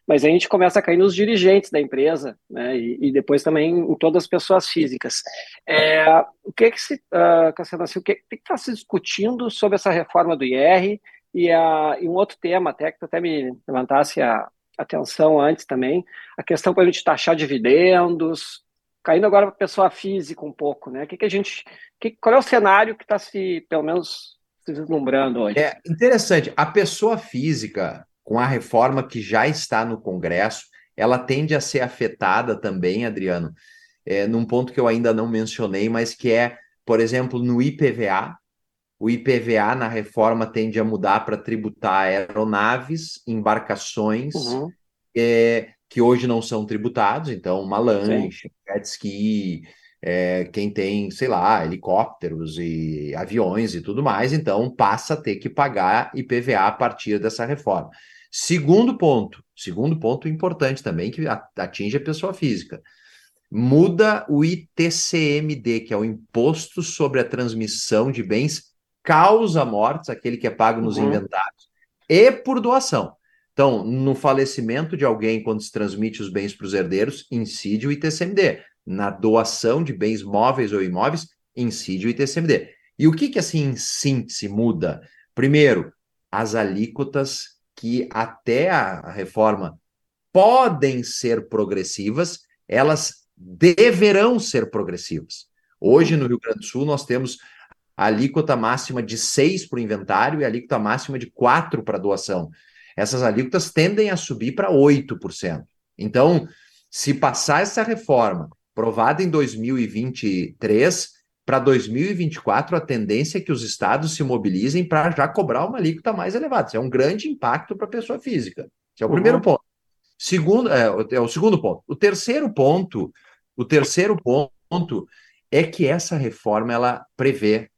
mas a gente começa a cair nos dirigentes da empresa, né, e, e depois também em todas as pessoas físicas. É, o que que se, uh, Cassiano, assim, o que está se discutindo sobre essa reforma do IR e, a, e um outro tema até que até me levantasse a atenção antes também, a questão para a gente taxar dividendos, caindo agora para a pessoa física um pouco, né? O que, que a gente, que, qual é o cenário que está se, pelo menos se vislumbrando hoje. É interessante. A pessoa física, com a reforma que já está no Congresso, ela tende a ser afetada também, Adriano, é, num ponto que eu ainda não mencionei, mas que é, por exemplo, no IPVA. O IPVA na reforma tende a mudar para tributar aeronaves, embarcações, uhum. é, que hoje não são tributados, então uma lancha, jet ski, é, quem tem, sei lá, helicópteros e aviões e tudo mais, então passa a ter que pagar IPVA a partir dessa reforma. Segundo ponto, segundo ponto importante também, que atinge a pessoa física. Muda o ITCMD, que é o Imposto sobre a Transmissão de Bens Causa Mortes, aquele que é pago nos uhum. inventários, e por doação. Então, no falecimento de alguém, quando se transmite os bens para os herdeiros, incide o ITCMD na doação de bens móveis ou imóveis, incide o ITCMD. E o que, que assim, em síntese, muda? Primeiro, as alíquotas que até a reforma podem ser progressivas, elas deverão ser progressivas. Hoje, no Rio Grande do Sul, nós temos a alíquota máxima de 6 para o inventário e a alíquota máxima de 4 para doação. Essas alíquotas tendem a subir para 8%. Então, se passar essa reforma aprovada em 2023, para 2024 a tendência é que os estados se mobilizem para já cobrar uma alíquota mais elevada. Isso é um grande impacto para a pessoa física. Esse é o uhum. primeiro ponto. Segundo, é, é o segundo ponto. O terceiro ponto, o terceiro ponto é que essa reforma ela prevê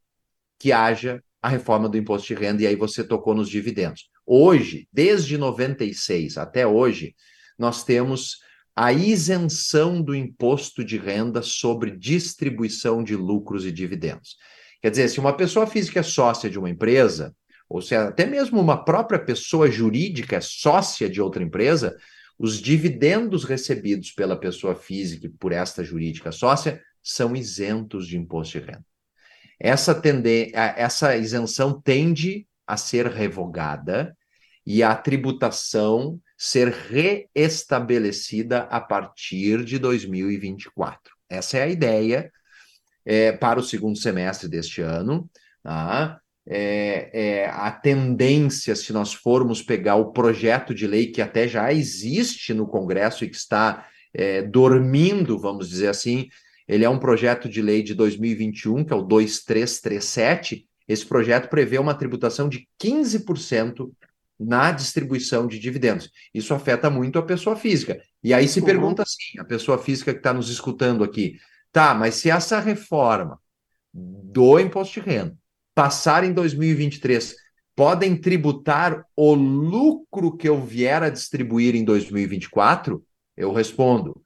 que haja a reforma do imposto de renda, e aí você tocou nos dividendos. Hoje, desde 96 até hoje, nós temos a isenção do imposto de renda sobre distribuição de lucros e dividendos. Quer dizer, se uma pessoa física é sócia de uma empresa, ou se até mesmo uma própria pessoa jurídica é sócia de outra empresa, os dividendos recebidos pela pessoa física e por esta jurídica sócia são isentos de imposto de renda. Essa, tende... essa isenção tende a ser revogada e a tributação ser reestabelecida a partir de 2024. Essa é a ideia é, para o segundo semestre deste ano. Tá? É, é, a tendência, se nós formos pegar o projeto de lei que até já existe no Congresso e que está é, dormindo, vamos dizer assim, ele é um projeto de lei de 2021, que é o 2337. Esse projeto prevê uma tributação de 15% na distribuição de dividendos. Isso afeta muito a pessoa física. E aí se uhum. pergunta assim, a pessoa física que está nos escutando aqui, tá, mas se essa reforma do imposto de renda passar em 2023, podem tributar o lucro que eu vier a distribuir em 2024? Eu respondo,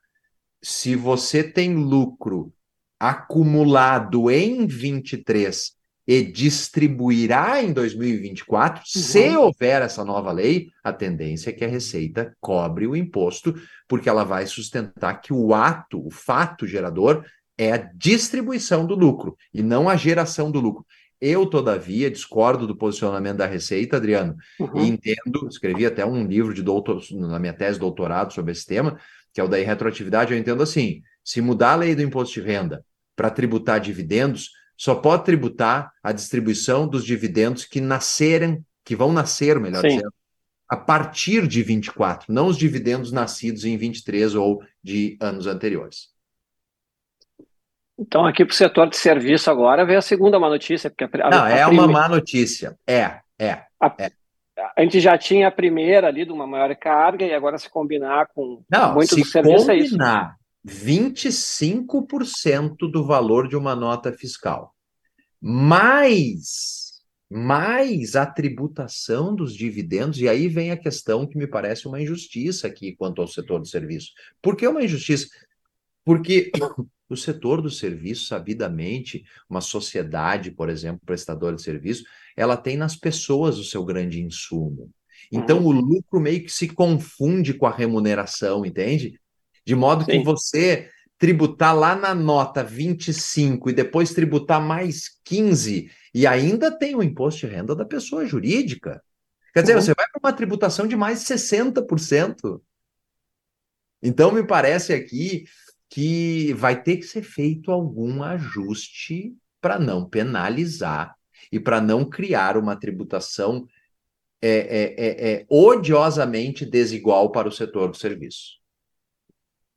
se você tem lucro acumulado em 23 e distribuirá em 2024, uhum. se houver essa nova lei, a tendência é que a Receita cobre o imposto, porque ela vai sustentar que o ato, o fato gerador, é a distribuição do lucro e não a geração do lucro. Eu, todavia, discordo do posicionamento da Receita, Adriano, uhum. e entendo, escrevi até um livro de doutor, na minha tese de doutorado sobre esse tema, que é o da retroatividade, eu entendo assim, se mudar a lei do imposto de renda para tributar dividendos, só pode tributar a distribuição dos dividendos que nascerem, que vão nascer, melhor Sim. dizendo, a partir de 24, não os dividendos nascidos em 23 ou de anos anteriores. Então, aqui para o setor de serviço agora veio a segunda má notícia. Porque a, não, a é prime... uma má notícia. É, é, a, é. A gente já tinha a primeira ali de uma maior carga e agora se combinar com não, muito se do serviço é isso. 25% do valor de uma nota fiscal, mais mais a tributação dos dividendos, e aí vem a questão que me parece uma injustiça aqui quanto ao setor do serviço. Por que uma injustiça? Porque o setor do serviço, sabidamente, uma sociedade, por exemplo, prestadora de serviço, ela tem nas pessoas o seu grande insumo. Então, uhum. o lucro meio que se confunde com a remuneração, entende? De modo Sim. que você tributar lá na nota 25 e depois tributar mais 15 e ainda tem o imposto de renda da pessoa jurídica. Quer dizer, uhum. você vai para uma tributação de mais 60%. Então, me parece aqui que vai ter que ser feito algum ajuste para não penalizar e para não criar uma tributação é, é, é, é, odiosamente desigual para o setor do serviço.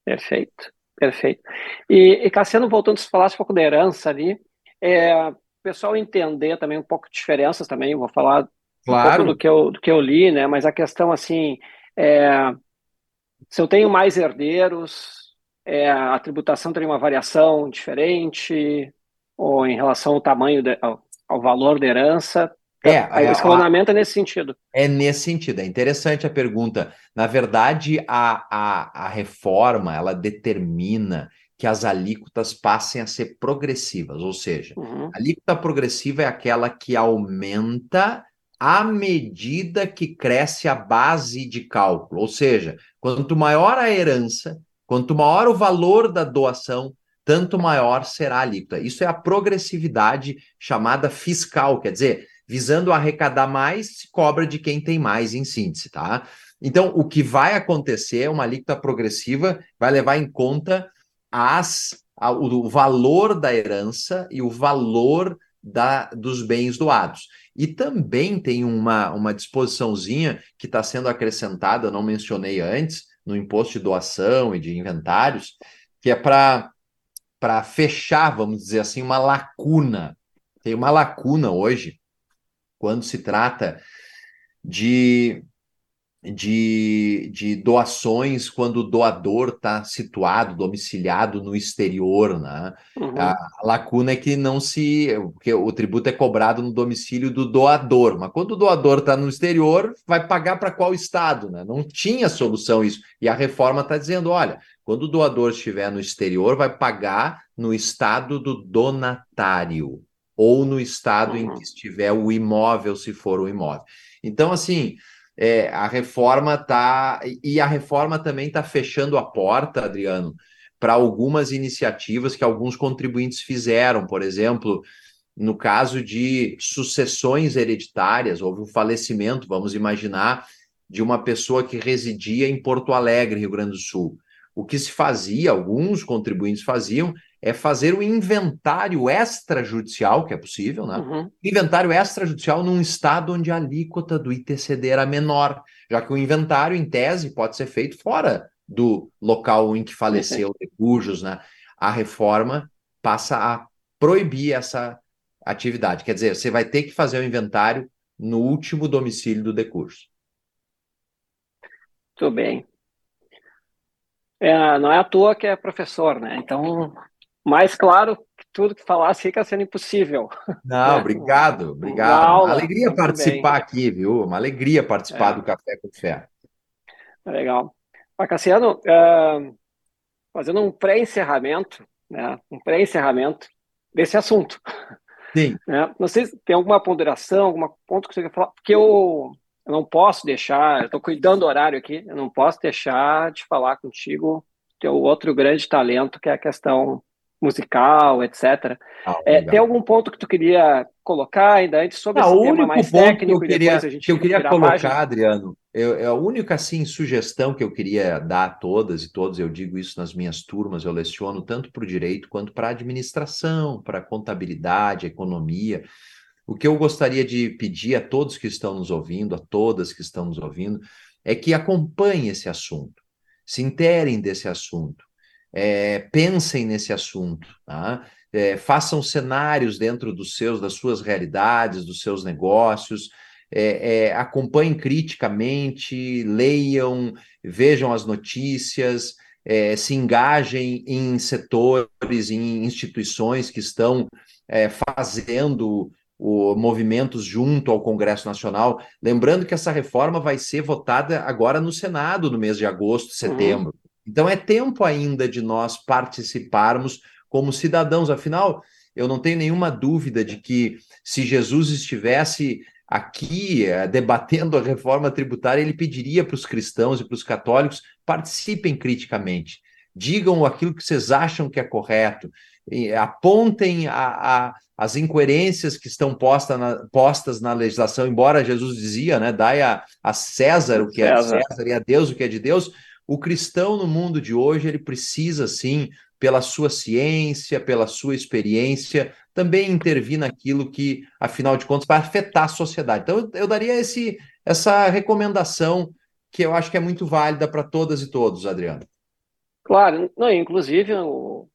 Perfeito, perfeito. E, e Cassiano, voltando, se falasse um pouco da herança ali, é, o pessoal entender também um pouco de diferenças também, vou falar claro. um pouco do que, eu, do que eu li, né? Mas a questão assim, é, se eu tenho mais herdeiros, é, a tributação teria uma variação diferente, ou em relação ao tamanho, de, ao, ao, valor da herança? É, o é, escalonamento a, é nesse sentido. É nesse sentido. É interessante a pergunta. Na verdade, a, a, a reforma ela determina que as alíquotas passem a ser progressivas, ou seja, uhum. a alíquota progressiva é aquela que aumenta à medida que cresce a base de cálculo, ou seja, quanto maior a herança, Quanto maior o valor da doação, tanto maior será a alíquota. Isso é a progressividade chamada fiscal, quer dizer, visando arrecadar mais, se cobra de quem tem mais em síntese, tá? Então, o que vai acontecer é uma alíquota progressiva, vai levar em conta as, a, o valor da herança e o valor da, dos bens doados. E também tem uma, uma disposiçãozinha que está sendo acrescentada, não mencionei antes, no imposto de doação e de inventários, que é para fechar, vamos dizer assim, uma lacuna. Tem uma lacuna hoje, quando se trata de de, de doações quando o doador está situado, domiciliado no exterior, né? Uhum. A, lacuna é que não se. porque o tributo é cobrado no domicílio do doador, mas quando o doador está no exterior, vai pagar para qual estado, né? Não tinha solução isso. E a reforma está dizendo: olha, quando o doador estiver no exterior, vai pagar no estado do donatário, ou no estado uhum. em que estiver o imóvel, se for o imóvel. Então, assim é, a reforma tá e a reforma também está fechando a porta, Adriano, para algumas iniciativas que alguns contribuintes fizeram, por exemplo, no caso de sucessões hereditárias, houve um falecimento, vamos imaginar, de uma pessoa que residia em Porto Alegre, Rio Grande do Sul. O que se fazia, alguns contribuintes faziam, é fazer o inventário extrajudicial, que é possível, né? Uhum. Inventário extrajudicial num estado onde a alíquota do ITCD era menor, já que o inventário, em tese, pode ser feito fora do local em que faleceu de cujos, né? A reforma passa a proibir essa atividade. Quer dizer, você vai ter que fazer o inventário no último domicílio do decurso. Muito bem. É, não é à toa que é professor, né? Então mais claro que tudo que falasse fica sendo impossível. Não, né? obrigado, obrigado. Uma, uma alegria participar bem. aqui, viu? Uma alegria participar é. do Café com Fé. Legal. Cassiano, uh, fazendo um pré-encerramento, né? Um pré-encerramento desse assunto. Sim. Né? Não sei se tem alguma ponderação, algum ponto que você quer falar, porque eu, eu não posso deixar, eu estou cuidando do horário aqui, eu não posso deixar de falar contigo teu outro grande talento, que é a questão musical, etc. Ah, é, tem algum ponto que tu queria colocar ainda antes sobre ah, esse tema mais técnico que eu queria, que eu queria colocar, Adriano, eu, é a única assim sugestão que eu queria dar a todas e todos, eu digo isso nas minhas turmas, eu leciono tanto para o direito quanto para a administração, para a contabilidade, economia. O que eu gostaria de pedir a todos que estão nos ouvindo, a todas que estão nos ouvindo, é que acompanhem esse assunto, se interem desse assunto, é, pensem nesse assunto, tá? é, façam cenários dentro dos seus, das suas realidades, dos seus negócios, é, é, acompanhem criticamente, leiam, vejam as notícias, é, se engajem em setores, em instituições que estão é, fazendo o, movimentos junto ao Congresso Nacional. Lembrando que essa reforma vai ser votada agora no Senado no mês de agosto, setembro. Uhum. Então é tempo ainda de nós participarmos como cidadãos. Afinal, eu não tenho nenhuma dúvida de que se Jesus estivesse aqui é, debatendo a reforma tributária, ele pediria para os cristãos e para os católicos participem criticamente, digam aquilo que vocês acham que é correto, apontem a, a, as incoerências que estão posta na, postas na legislação, embora Jesus dizia, né, dai a, a César o que César. é de César e a Deus o que é de Deus, o cristão no mundo de hoje ele precisa sim pela sua ciência, pela sua experiência, também intervir naquilo que, afinal de contas, vai afetar a sociedade. Então, eu, daria esse, essa recomendação que eu acho que é muito válida para todas e todos, Adriano. Claro, não, inclusive o,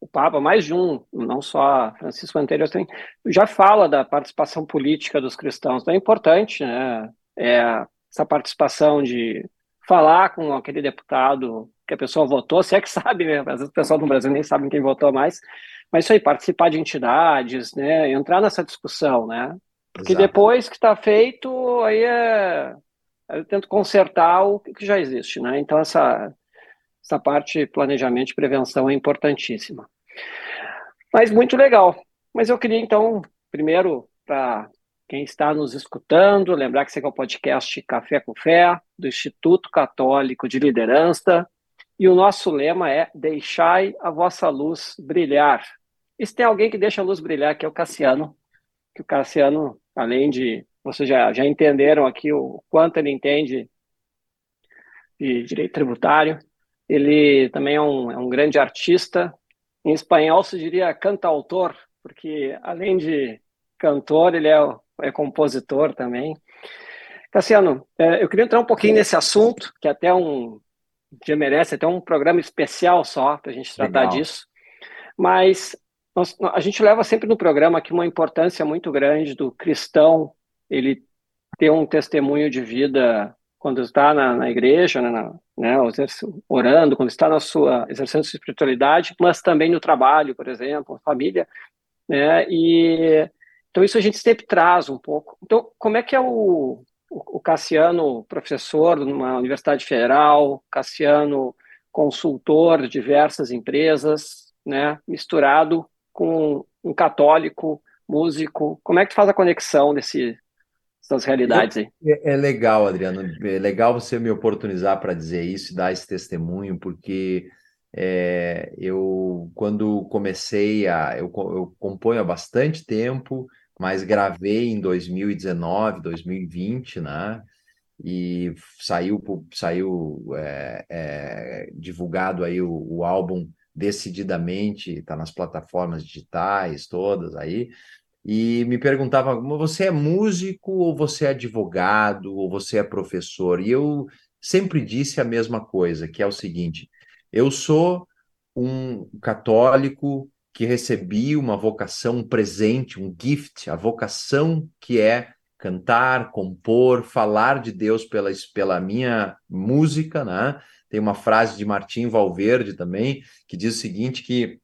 o Papa, mais de um, não só Francisco anterior, também, já fala da participação política dos cristãos. Então é importante né, é, essa participação de falar com aquele deputado que a pessoa votou, se é que sabe, né? Às vezes o pessoal no Brasil nem sabe quem votou mais, mas isso aí, participar de entidades, né? Entrar nessa discussão, né? Porque Exato. depois que está feito, aí é. Eu tento consertar o que já existe, né? Então, essa, essa parte planejamento e prevenção é importantíssima. Mas muito legal. Mas eu queria, então, primeiro, para quem está nos escutando, lembrar que esse é o podcast Café com Fé, do Instituto Católico de Liderança, e o nosso lema é Deixai a vossa luz brilhar. E se tem alguém que deixa a luz brilhar, que é o Cassiano, que o Cassiano, além de. Vocês já, já entenderam aqui o quanto ele entende de direito tributário, ele também é um, é um grande artista. Em espanhol se diria cantautor, porque além de cantor, ele é, é compositor também. Cassiano, é, eu queria entrar um pouquinho nesse assunto, que é até um, já merece até um programa especial só para a gente tratar Legal. disso. Mas nós, a gente leva sempre no programa aqui uma importância muito grande do cristão ele ter um testemunho de vida quando está na, na igreja, né, na, né, orando, quando está na sua exercendo sua espiritualidade, mas também no trabalho, por exemplo, família, né? E então isso a gente sempre traz um pouco. Então, como é que é o o Cassiano, professor numa universidade federal, Cassiano, consultor de diversas empresas, né, misturado com um católico, músico. Como é que tu faz a conexão desse, dessas realidades aí? É, é legal, Adriano. É legal você me oportunizar para dizer isso e dar esse testemunho, porque é, eu, quando comecei a. Eu, eu componho há bastante tempo mas gravei em 2019, 2020, né? E saiu, saiu é, é, divulgado aí o, o álbum decididamente, está nas plataformas digitais todas aí, e me perguntava, você é músico ou você é advogado ou você é professor? E eu sempre disse a mesma coisa, que é o seguinte, eu sou um católico que recebi uma vocação, um presente, um gift, a vocação que é cantar, compor, falar de Deus pela, pela minha música, né? Tem uma frase de Martim Valverde também, que diz o seguinte, que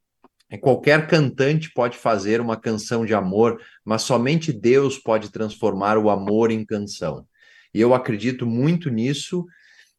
qualquer cantante pode fazer uma canção de amor, mas somente Deus pode transformar o amor em canção. E eu acredito muito nisso,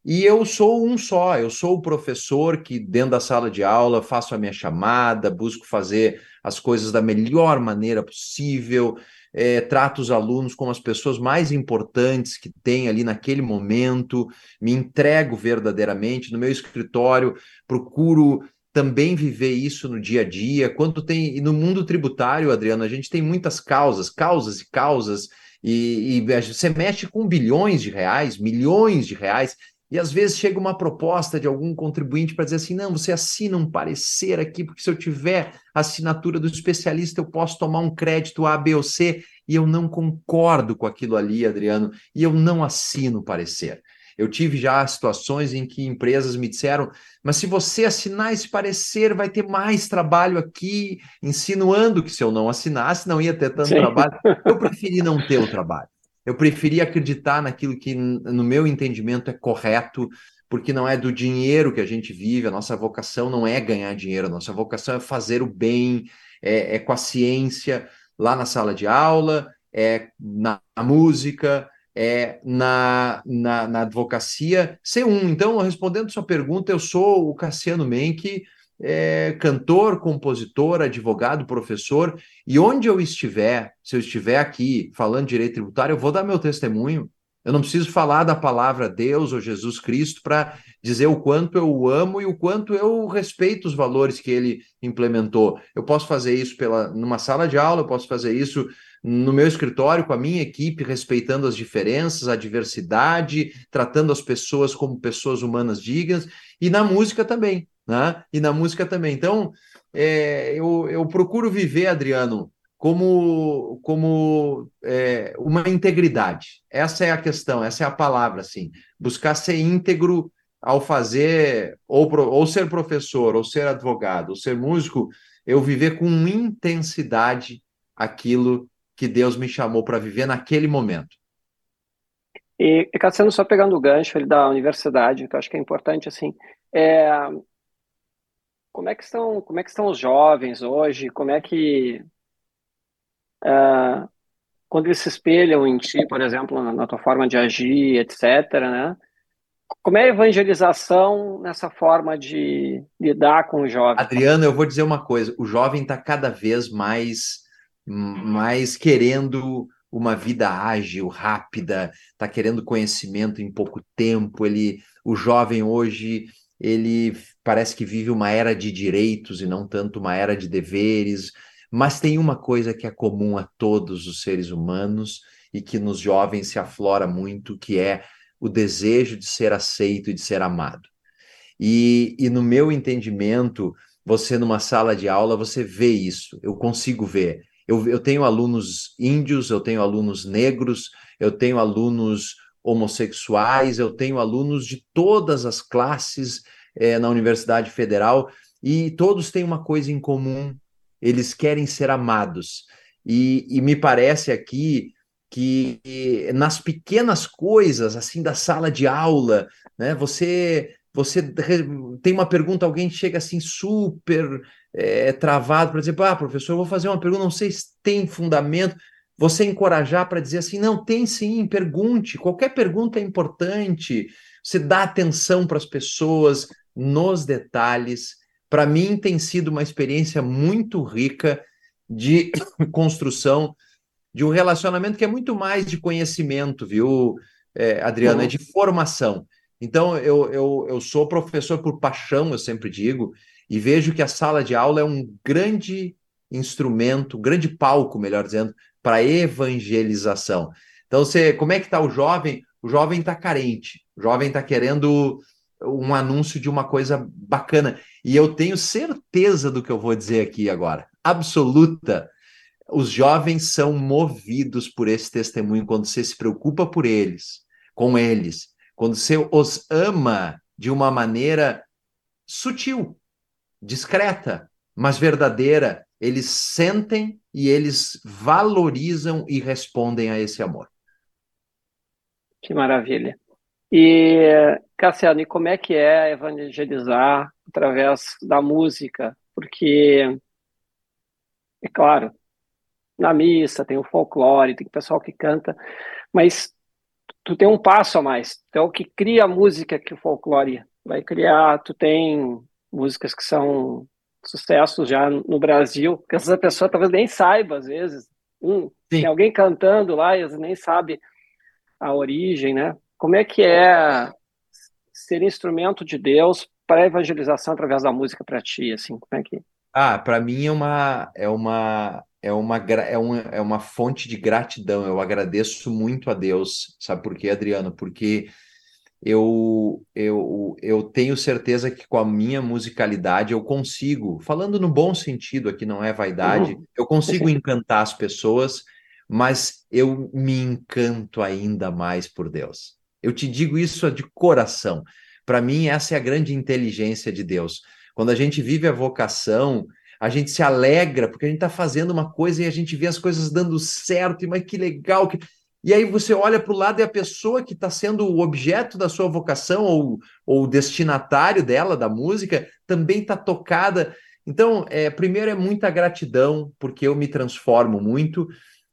e eu sou um só, eu sou o professor que, dentro da sala de aula, faço a minha chamada, busco fazer as coisas da melhor maneira possível, é, trato os alunos como as pessoas mais importantes que tem ali naquele momento, me entrego verdadeiramente no meu escritório, procuro também viver isso no dia a dia, quanto tem. E no mundo tributário, Adriano, a gente tem muitas causas, causas e causas, e, e você mexe com bilhões de reais, milhões de reais, e às vezes chega uma proposta de algum contribuinte para dizer assim: não, você assina um parecer aqui, porque se eu tiver a assinatura do especialista, eu posso tomar um crédito A, B ou C, e eu não concordo com aquilo ali, Adriano, e eu não assino o parecer. Eu tive já situações em que empresas me disseram, mas se você assinar esse parecer, vai ter mais trabalho aqui, insinuando que se eu não assinasse, não ia ter tanto Sim. trabalho. Eu preferi não ter o trabalho. Eu preferi acreditar naquilo que, no meu entendimento, é correto, porque não é do dinheiro que a gente vive, a nossa vocação não é ganhar dinheiro, a nossa vocação é fazer o bem, é, é com a ciência lá na sala de aula, é na música, é, na, na, na, advocacia C1. Então, respondendo sua pergunta, eu sou o Cassiano Menck, é, cantor, compositor, advogado, professor, e onde eu estiver, se eu estiver aqui falando direito tributário, eu vou dar meu testemunho. Eu não preciso falar da palavra Deus ou Jesus Cristo para dizer o quanto eu o amo e o quanto eu respeito os valores que ele implementou. Eu posso fazer isso pela numa sala de aula, eu posso fazer isso no meu escritório, com a minha equipe, respeitando as diferenças, a diversidade, tratando as pessoas como pessoas humanas dignas, e na música também, né? E na música também. Então, é, eu, eu procuro viver, Adriano, como, como é, uma integridade. Essa é a questão, essa é a palavra, assim. Buscar ser íntegro ao fazer, ou, ou ser professor, ou ser advogado, ou ser músico, eu viver com intensidade aquilo que Deus me chamou para viver naquele momento. E, Cassiano, só pegando o gancho ali da universidade, que eu acho que é importante, assim, é, como é que estão, como é que estão os jovens hoje? Como é que é, quando eles se espelham em ti, por exemplo, na, na, tua forma de agir, etc., né? Como é a evangelização nessa forma de lidar com o jovem? Adriano, eu vou dizer uma coisa: o jovem está cada vez mais mas querendo uma vida ágil, rápida, está querendo conhecimento em pouco tempo. Ele, o jovem hoje, ele parece que vive uma era de direitos e não tanto uma era de deveres. Mas tem uma coisa que é comum a todos os seres humanos e que nos jovens se aflora muito, que é o desejo de ser aceito e de ser amado. E, e no meu entendimento, você numa sala de aula, você vê isso, eu consigo ver eu, eu tenho alunos índios, eu tenho alunos negros, eu tenho alunos homossexuais, eu tenho alunos de todas as classes é, na Universidade Federal e todos têm uma coisa em comum: eles querem ser amados. E, e me parece aqui que nas pequenas coisas, assim, da sala de aula, né, você você tem uma pergunta, alguém chega assim super é, travado para dizer, ah, professor, eu vou fazer uma pergunta, não sei se tem fundamento. Você encorajar para dizer assim, não, tem sim, pergunte. Qualquer pergunta é importante. Você dá atenção para as pessoas nos detalhes. Para mim, tem sido uma experiência muito rica de construção de um relacionamento que é muito mais de conhecimento, viu, é, Adriana? Uhum. É de formação. Então, eu, eu, eu sou professor por paixão, eu sempre digo, e vejo que a sala de aula é um grande instrumento, um grande palco, melhor dizendo, para evangelização. Então, você, como é que está o jovem? O jovem está carente, o jovem está querendo um anúncio de uma coisa bacana. E eu tenho certeza do que eu vou dizer aqui agora, absoluta. Os jovens são movidos por esse testemunho quando você se preocupa por eles, com eles, quando você os ama de uma maneira sutil, discreta, mas verdadeira, eles sentem e eles valorizam e respondem a esse amor. Que maravilha. E, Cassiano, e como é que é evangelizar através da música? Porque, é claro, na missa tem o folclore, tem o pessoal que canta, mas tu tem um passo a mais. Tu é o que cria a música que o folclore vai criar. Tu tem músicas que são sucessos já no Brasil, que essa pessoa talvez nem saiba, às vezes. Hum, tem alguém cantando lá e nem sabe a origem, né? Como é que é ser instrumento de Deus para a evangelização através da música para ti, assim, como é que... Ah, para mim é uma, é uma, é uma, é uma, é uma fonte de gratidão. Eu agradeço muito a Deus. Sabe por quê, Adriano? Porque eu, eu, eu tenho certeza que com a minha musicalidade eu consigo, falando no bom sentido aqui, não é vaidade, uhum. eu consigo encantar as pessoas, mas eu me encanto ainda mais por Deus. Eu te digo isso de coração. Para mim, essa é a grande inteligência de Deus. Quando a gente vive a vocação, a gente se alegra porque a gente está fazendo uma coisa e a gente vê as coisas dando certo, e mas que legal que e aí você olha para o lado e a pessoa que está sendo o objeto da sua vocação ou, o destinatário dela, da música, também está tocada. Então, é, primeiro é muita gratidão, porque eu me transformo muito,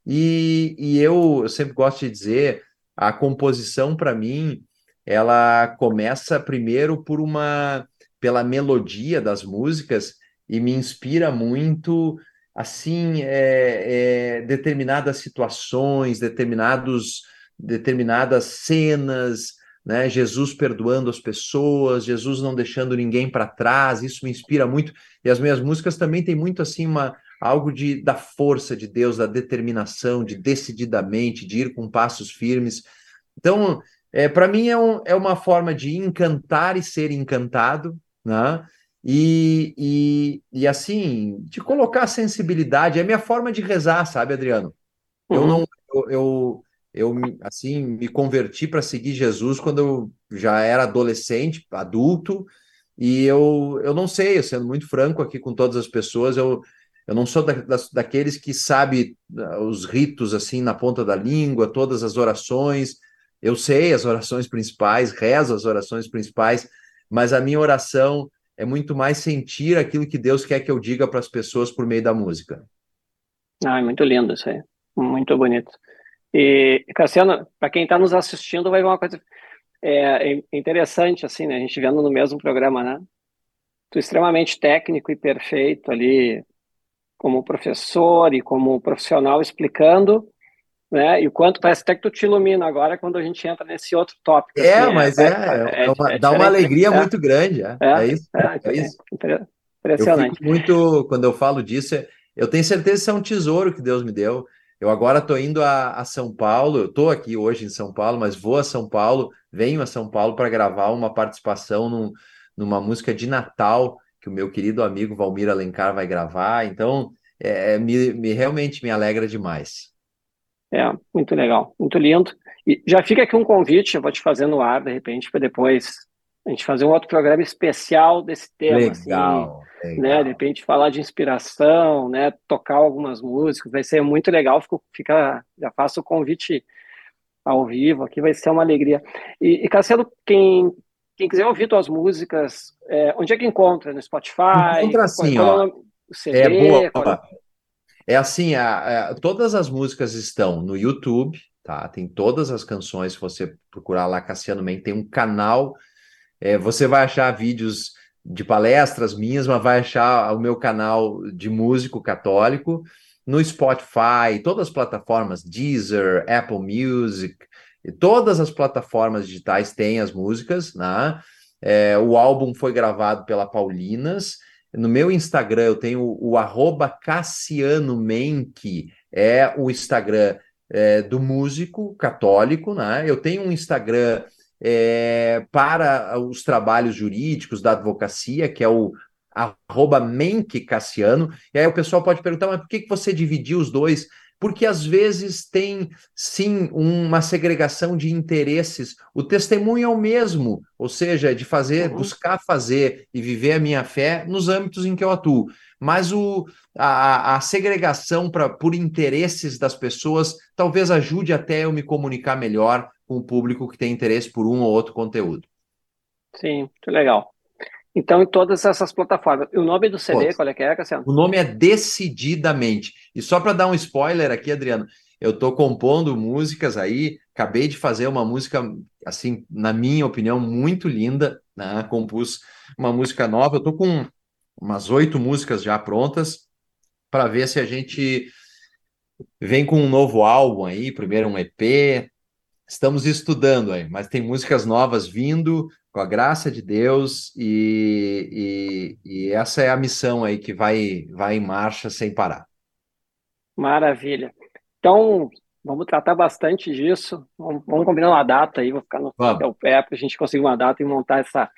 e, e eu, eu sempre gosto de dizer, a composição, para mim, ela começa primeiro por uma pela melodia das músicas e me inspira muito assim é, é, determinadas situações, determinados, determinadas cenas, né? Jesus perdoando as pessoas, Jesus não deixando ninguém para trás, isso me inspira muito. E as minhas músicas também têm muito assim uma algo de da força de Deus, da determinação, de decididamente, de ir com passos firmes. Então, é, para mim é, um, é uma forma de encantar e ser encantado, né? E, e, e assim, de colocar sensibilidade, é a minha forma de rezar, sabe, Adriano? Eu uhum. não, eu, eu, eu, assim, me converti para seguir Jesus quando eu já era adolescente, adulto, e eu, eu não sei, eu sendo muito franco aqui com todas as pessoas, eu, eu não sou da, das, daqueles que sabe ah, os ritos assim na ponta da língua, todas as orações. Eu sei as orações principais, rezo as orações principais, mas a minha oração é muito mais sentir aquilo que Deus quer que eu diga para as pessoas por meio da música. Ah, é muito lindo isso aí. Muito bonito. E, Cassiano, para quem está nos assistindo, vai ver uma coisa é, é, interessante, assim, né? A gente vendo no mesmo programa, né? Tu extremamente técnico e perfeito ali, como professor e como profissional explicando, né? E o quanto parece até que tu te ilumina agora quando a gente entra nesse outro tópico. É, assim, mas é, é, é uma, dá uma alegria muito grande, é, isso. É, isso. Impressionante. Muito, quando eu falo disso, eu tenho certeza que isso é um tesouro que Deus me deu. Eu agora estou indo a, a, São Paulo, eu estou aqui hoje em São Paulo, mas vou a São Paulo, venho a São Paulo para gravar uma participação num, numa música de Natal que o meu querido amigo Valmir Alencar vai gravar. Então, é, me, me realmente me alegra demais. É, muito legal, muito lindo. E já fica aqui um convite, eu vou te fazer no ar, de repente, para depois a gente fazer um outro programa especial desse tema. Legal, assim, legal. Né? De repente falar de inspiração, né? Tocar algumas músicas, vai ser muito legal. Fico, fica, já faço o convite ao vivo aqui, vai ser uma alegria. E, e Cassiano, quem, quem quiser ouvir tuas músicas, é, onde é que encontra? No Spotify? Encontra assim, ó. É o CD, é boa. Qual... É assim, a, a, todas as músicas estão no YouTube, tá? Tem todas as canções, se você procurar lá Cassiano Men, tem um canal, é, você vai achar vídeos de palestras minhas, mas vai achar o meu canal de músico católico no Spotify, todas as plataformas, Deezer, Apple Music, todas as plataformas digitais têm as músicas, né? É, o álbum foi gravado pela Paulinas, no meu Instagram eu tenho o, arroba Cassiano Menck, é o Instagram é, do músico católico, né? Eu tenho um Instagram é, para os trabalhos jurídicos da advocacia, que é o arroba Menck Cassiano, e aí o pessoal pode perguntar, mas por que, que você dividiu os dois? Porque às vezes tem sim uma segregação de interesses. O testemunho é o mesmo, ou seja, de fazer, uhum. buscar fazer e viver a minha fé nos âmbitos em que eu atuo. Mas o, a, a segregação pra, por interesses das pessoas talvez ajude até eu me comunicar melhor com o público que tem interesse por um ou outro conteúdo. Sim, muito legal. Então, em todas essas plataformas. E o nome do CD, Pô, qual é que é, Cassiano? O nome é Decididamente. E só para dar um spoiler aqui, Adriano, eu estou compondo músicas aí, acabei de fazer uma música, assim, na minha opinião, muito linda, né? Compus uma música nova, eu estou com umas oito músicas já prontas, para ver se a gente vem com um novo álbum aí, primeiro um EP, Estamos estudando aí, mas tem músicas novas vindo, com a graça de Deus, e, e, e, essa é a missão aí que vai, vai em marcha sem parar. Maravilha. Então, vamos tratar bastante disso. Vamos, vamos combinar uma data aí, vou ficar no o pé para a gente conseguir uma data e montar essa,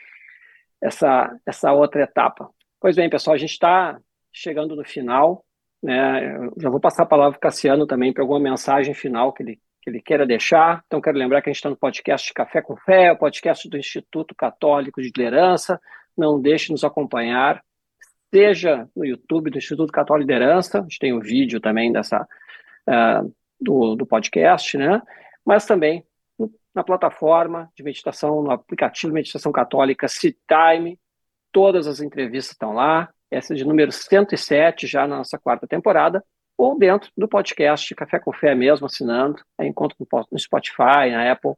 essa, essa outra etapa. Pois bem, pessoal, a gente está chegando no final. Né? Eu já vou passar a palavra para o Cassiano também para alguma mensagem final que ele que ele queira deixar. Então, quero lembrar que a gente está no podcast Café com Fé, o podcast do Instituto Católico de Liderança. Não deixe de nos acompanhar, seja no YouTube do Instituto Católico de Liderança, a gente tem o um vídeo também dessa, uh, do, do podcast, né? mas também na plataforma de meditação, no aplicativo de meditação católica C-Time, todas as entrevistas estão lá, essa é de número 107, já na nossa quarta temporada, ou dentro do podcast Café com Fé mesmo, assinando, aí encontro no Spotify, na Apple,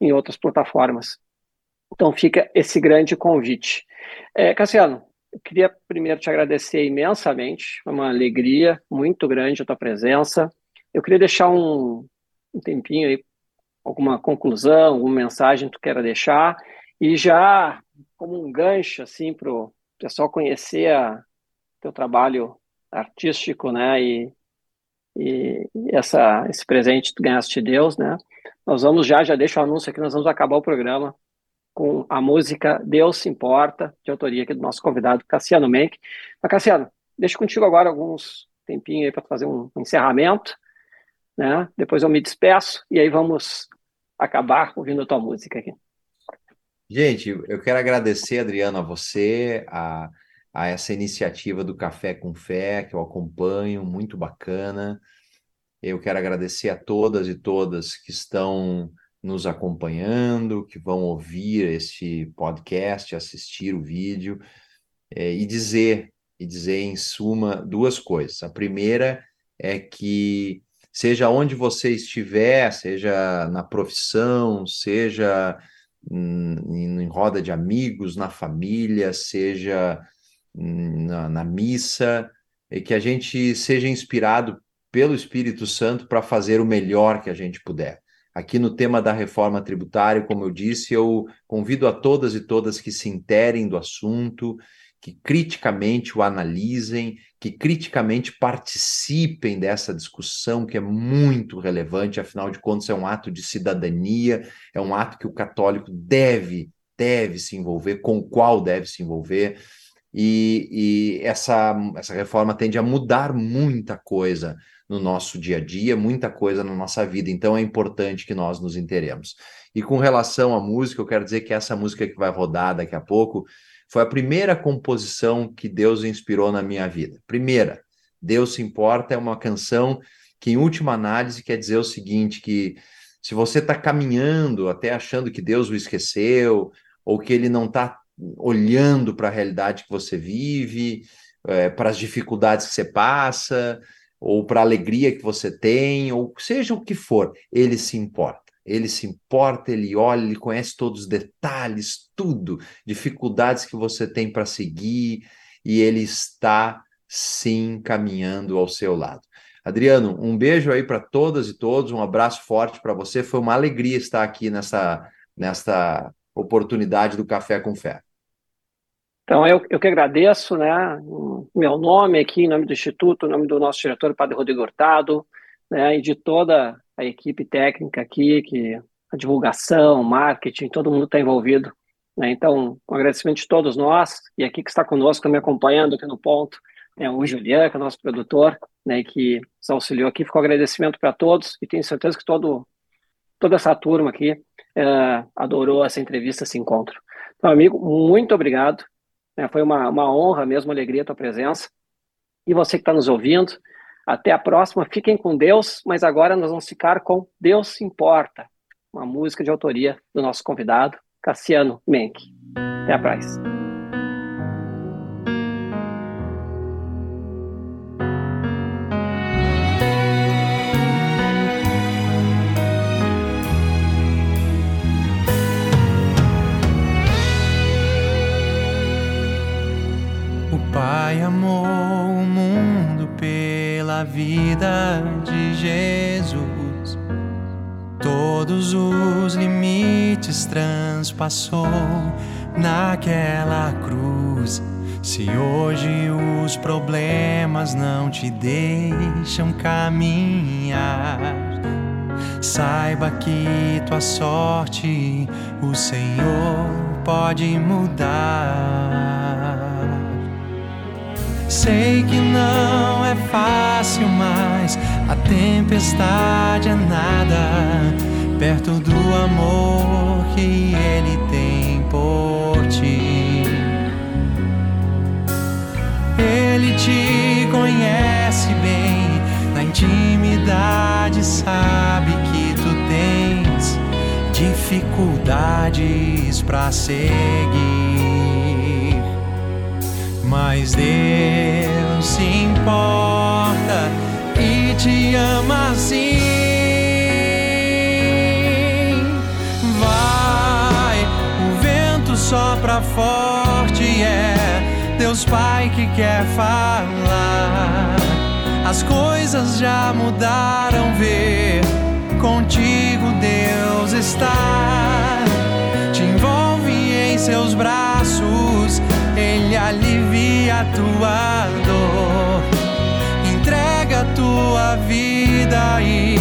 em outras plataformas. Então fica esse grande convite. É, Cassiano, eu queria primeiro te agradecer imensamente, foi uma alegria muito grande a tua presença. Eu queria deixar um, um tempinho aí, alguma conclusão, alguma mensagem que tu queira deixar, e já como um gancho assim para o pessoal conhecer o teu trabalho artístico, né? E, e, essa, esse presente tu ganhaste de Deus, né? Nós vamos já, já deixo o anúncio aqui, nós vamos acabar o programa com a música Deus se importa, de autoria aqui do nosso convidado Cassiano Menck. Mas, Cassiano, deixo contigo agora alguns tempinhos aí para fazer um encerramento, né? Depois eu me despeço e aí vamos acabar ouvindo a tua música aqui. Gente, eu quero agradecer, Adriano, a você, a a essa iniciativa do Café com Fé, que eu acompanho, muito bacana. Eu quero agradecer a todas e todas que estão nos acompanhando, que vão ouvir este podcast, assistir o vídeo, é, e dizer, e dizer em suma duas coisas. A primeira é que seja onde você estiver, seja na profissão, seja em, em roda de amigos, na família, seja na, na missa, e que a gente seja inspirado pelo Espírito Santo para fazer o melhor que a gente puder. Aqui no tema da reforma tributária, como eu disse, eu convido a todas e todas que se interem do assunto, que criticamente o analisem, que criticamente participem dessa discussão que é muito relevante, afinal de contas é um ato de cidadania, é um ato que o católico deve deve se envolver, com o qual deve se envolver e, e essa, essa reforma tende a mudar muita coisa no nosso dia a dia, muita coisa na nossa vida, então é importante que nós nos interemos. E com relação à música, eu quero dizer que essa música que vai rodar daqui a pouco foi a primeira composição que Deus inspirou na minha vida. Primeira, Deus se importa é uma canção que, em última análise, quer dizer o seguinte: que se você está caminhando até achando que Deus o esqueceu, ou que ele não está olhando para a realidade que você vive, é, para as dificuldades que você passa, ou para a alegria que você tem, ou seja o que for, ele se importa. Ele se importa, ele olha, ele conhece todos os detalhes, tudo, dificuldades que você tem para seguir, e ele está sim caminhando ao seu lado. Adriano, um beijo aí para todas e todos, um abraço forte para você. Foi uma alegria estar aqui nessa, nessa oportunidade do Café com Fé. Então, eu, eu que agradeço, né, meu nome aqui, em nome do Instituto, em nome do nosso diretor, Padre Rodrigo Hurtado, né, e de toda a equipe técnica aqui, que a divulgação, marketing, todo mundo está envolvido. Né, então, um agradecimento de todos nós, e aqui que está conosco, me acompanhando aqui no ponto, é o Julian, que é o nosso produtor, né, que nos auxiliou aqui. Ficou um agradecimento para todos, e tenho certeza que todo, toda essa turma aqui é, adorou essa entrevista, esse encontro. Então, amigo, muito obrigado. É, foi uma, uma honra mesmo, uma alegria a tua presença. E você que está nos ouvindo, até a próxima. Fiquem com Deus, mas agora nós vamos ficar com Deus importa, uma música de autoria do nosso convidado, Cassiano Menck. Até a próxima. Vida de Jesus. todos os limites transpassou naquela cruz. Se hoje os problemas não te deixam caminhar, saiba que tua sorte o Senhor pode mudar. Sei que não é fácil, mas a tempestade é nada perto do amor que Ele tem por ti. Ele te conhece bem, na intimidade sabe que tu tens dificuldades para seguir mas Deus se importa e te ama assim. Vai, o vento sopra forte, é Deus Pai que quer falar. As coisas já mudaram, vê, contigo Deus está. Te envolve em seus braços ele alivia a tua dor. Entrega a tua vida e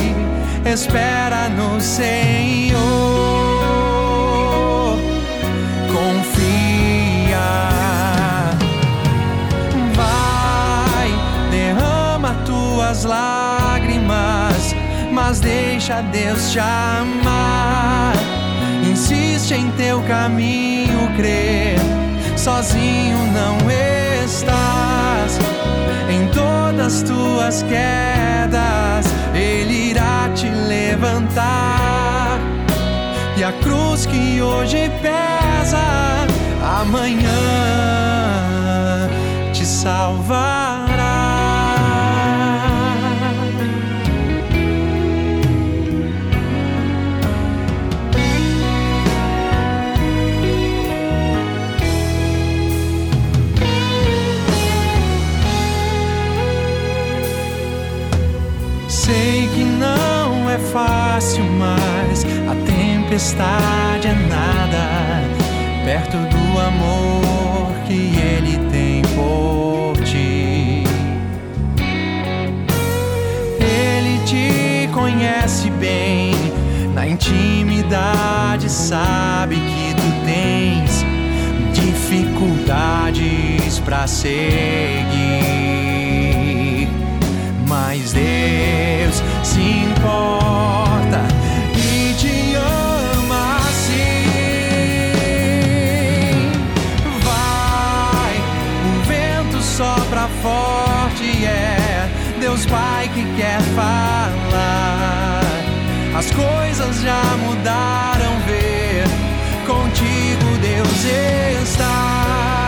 espera no Senhor. Confia. Vai, derrama tuas lágrimas, mas deixa Deus te amar. Insiste em teu caminho, crer sozinho não estás. Em todas tuas quedas, Ele irá te levantar. E a cruz que hoje pesa, amanhã te salvará. Fácil, mas a tempestade é nada perto do amor que Ele tem por ti. Ele te conhece bem, na intimidade sabe que tu tens dificuldades para seguir, mas Deus se importa Pai que quer falar. As coisas já mudaram, ver contigo Deus está.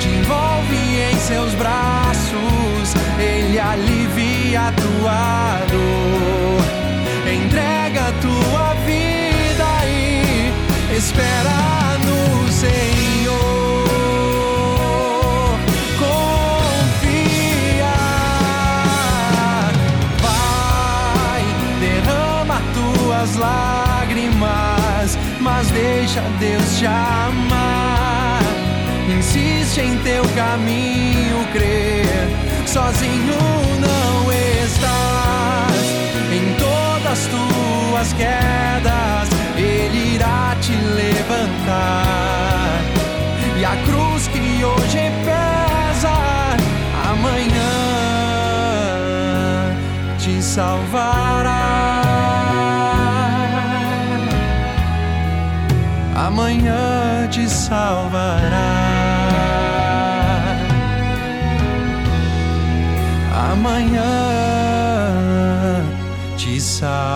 Te envolve em seus braços, Ele alivia a tua dor. Entrega a tua vida e espera te amar. Insiste em teu caminho, crer, sozinho não estás. Em todas tuas quedas, Ele irá te levantar. E a cruz que hoje pesa, amanhã te salvará. Salvará. Amanhã te salvará.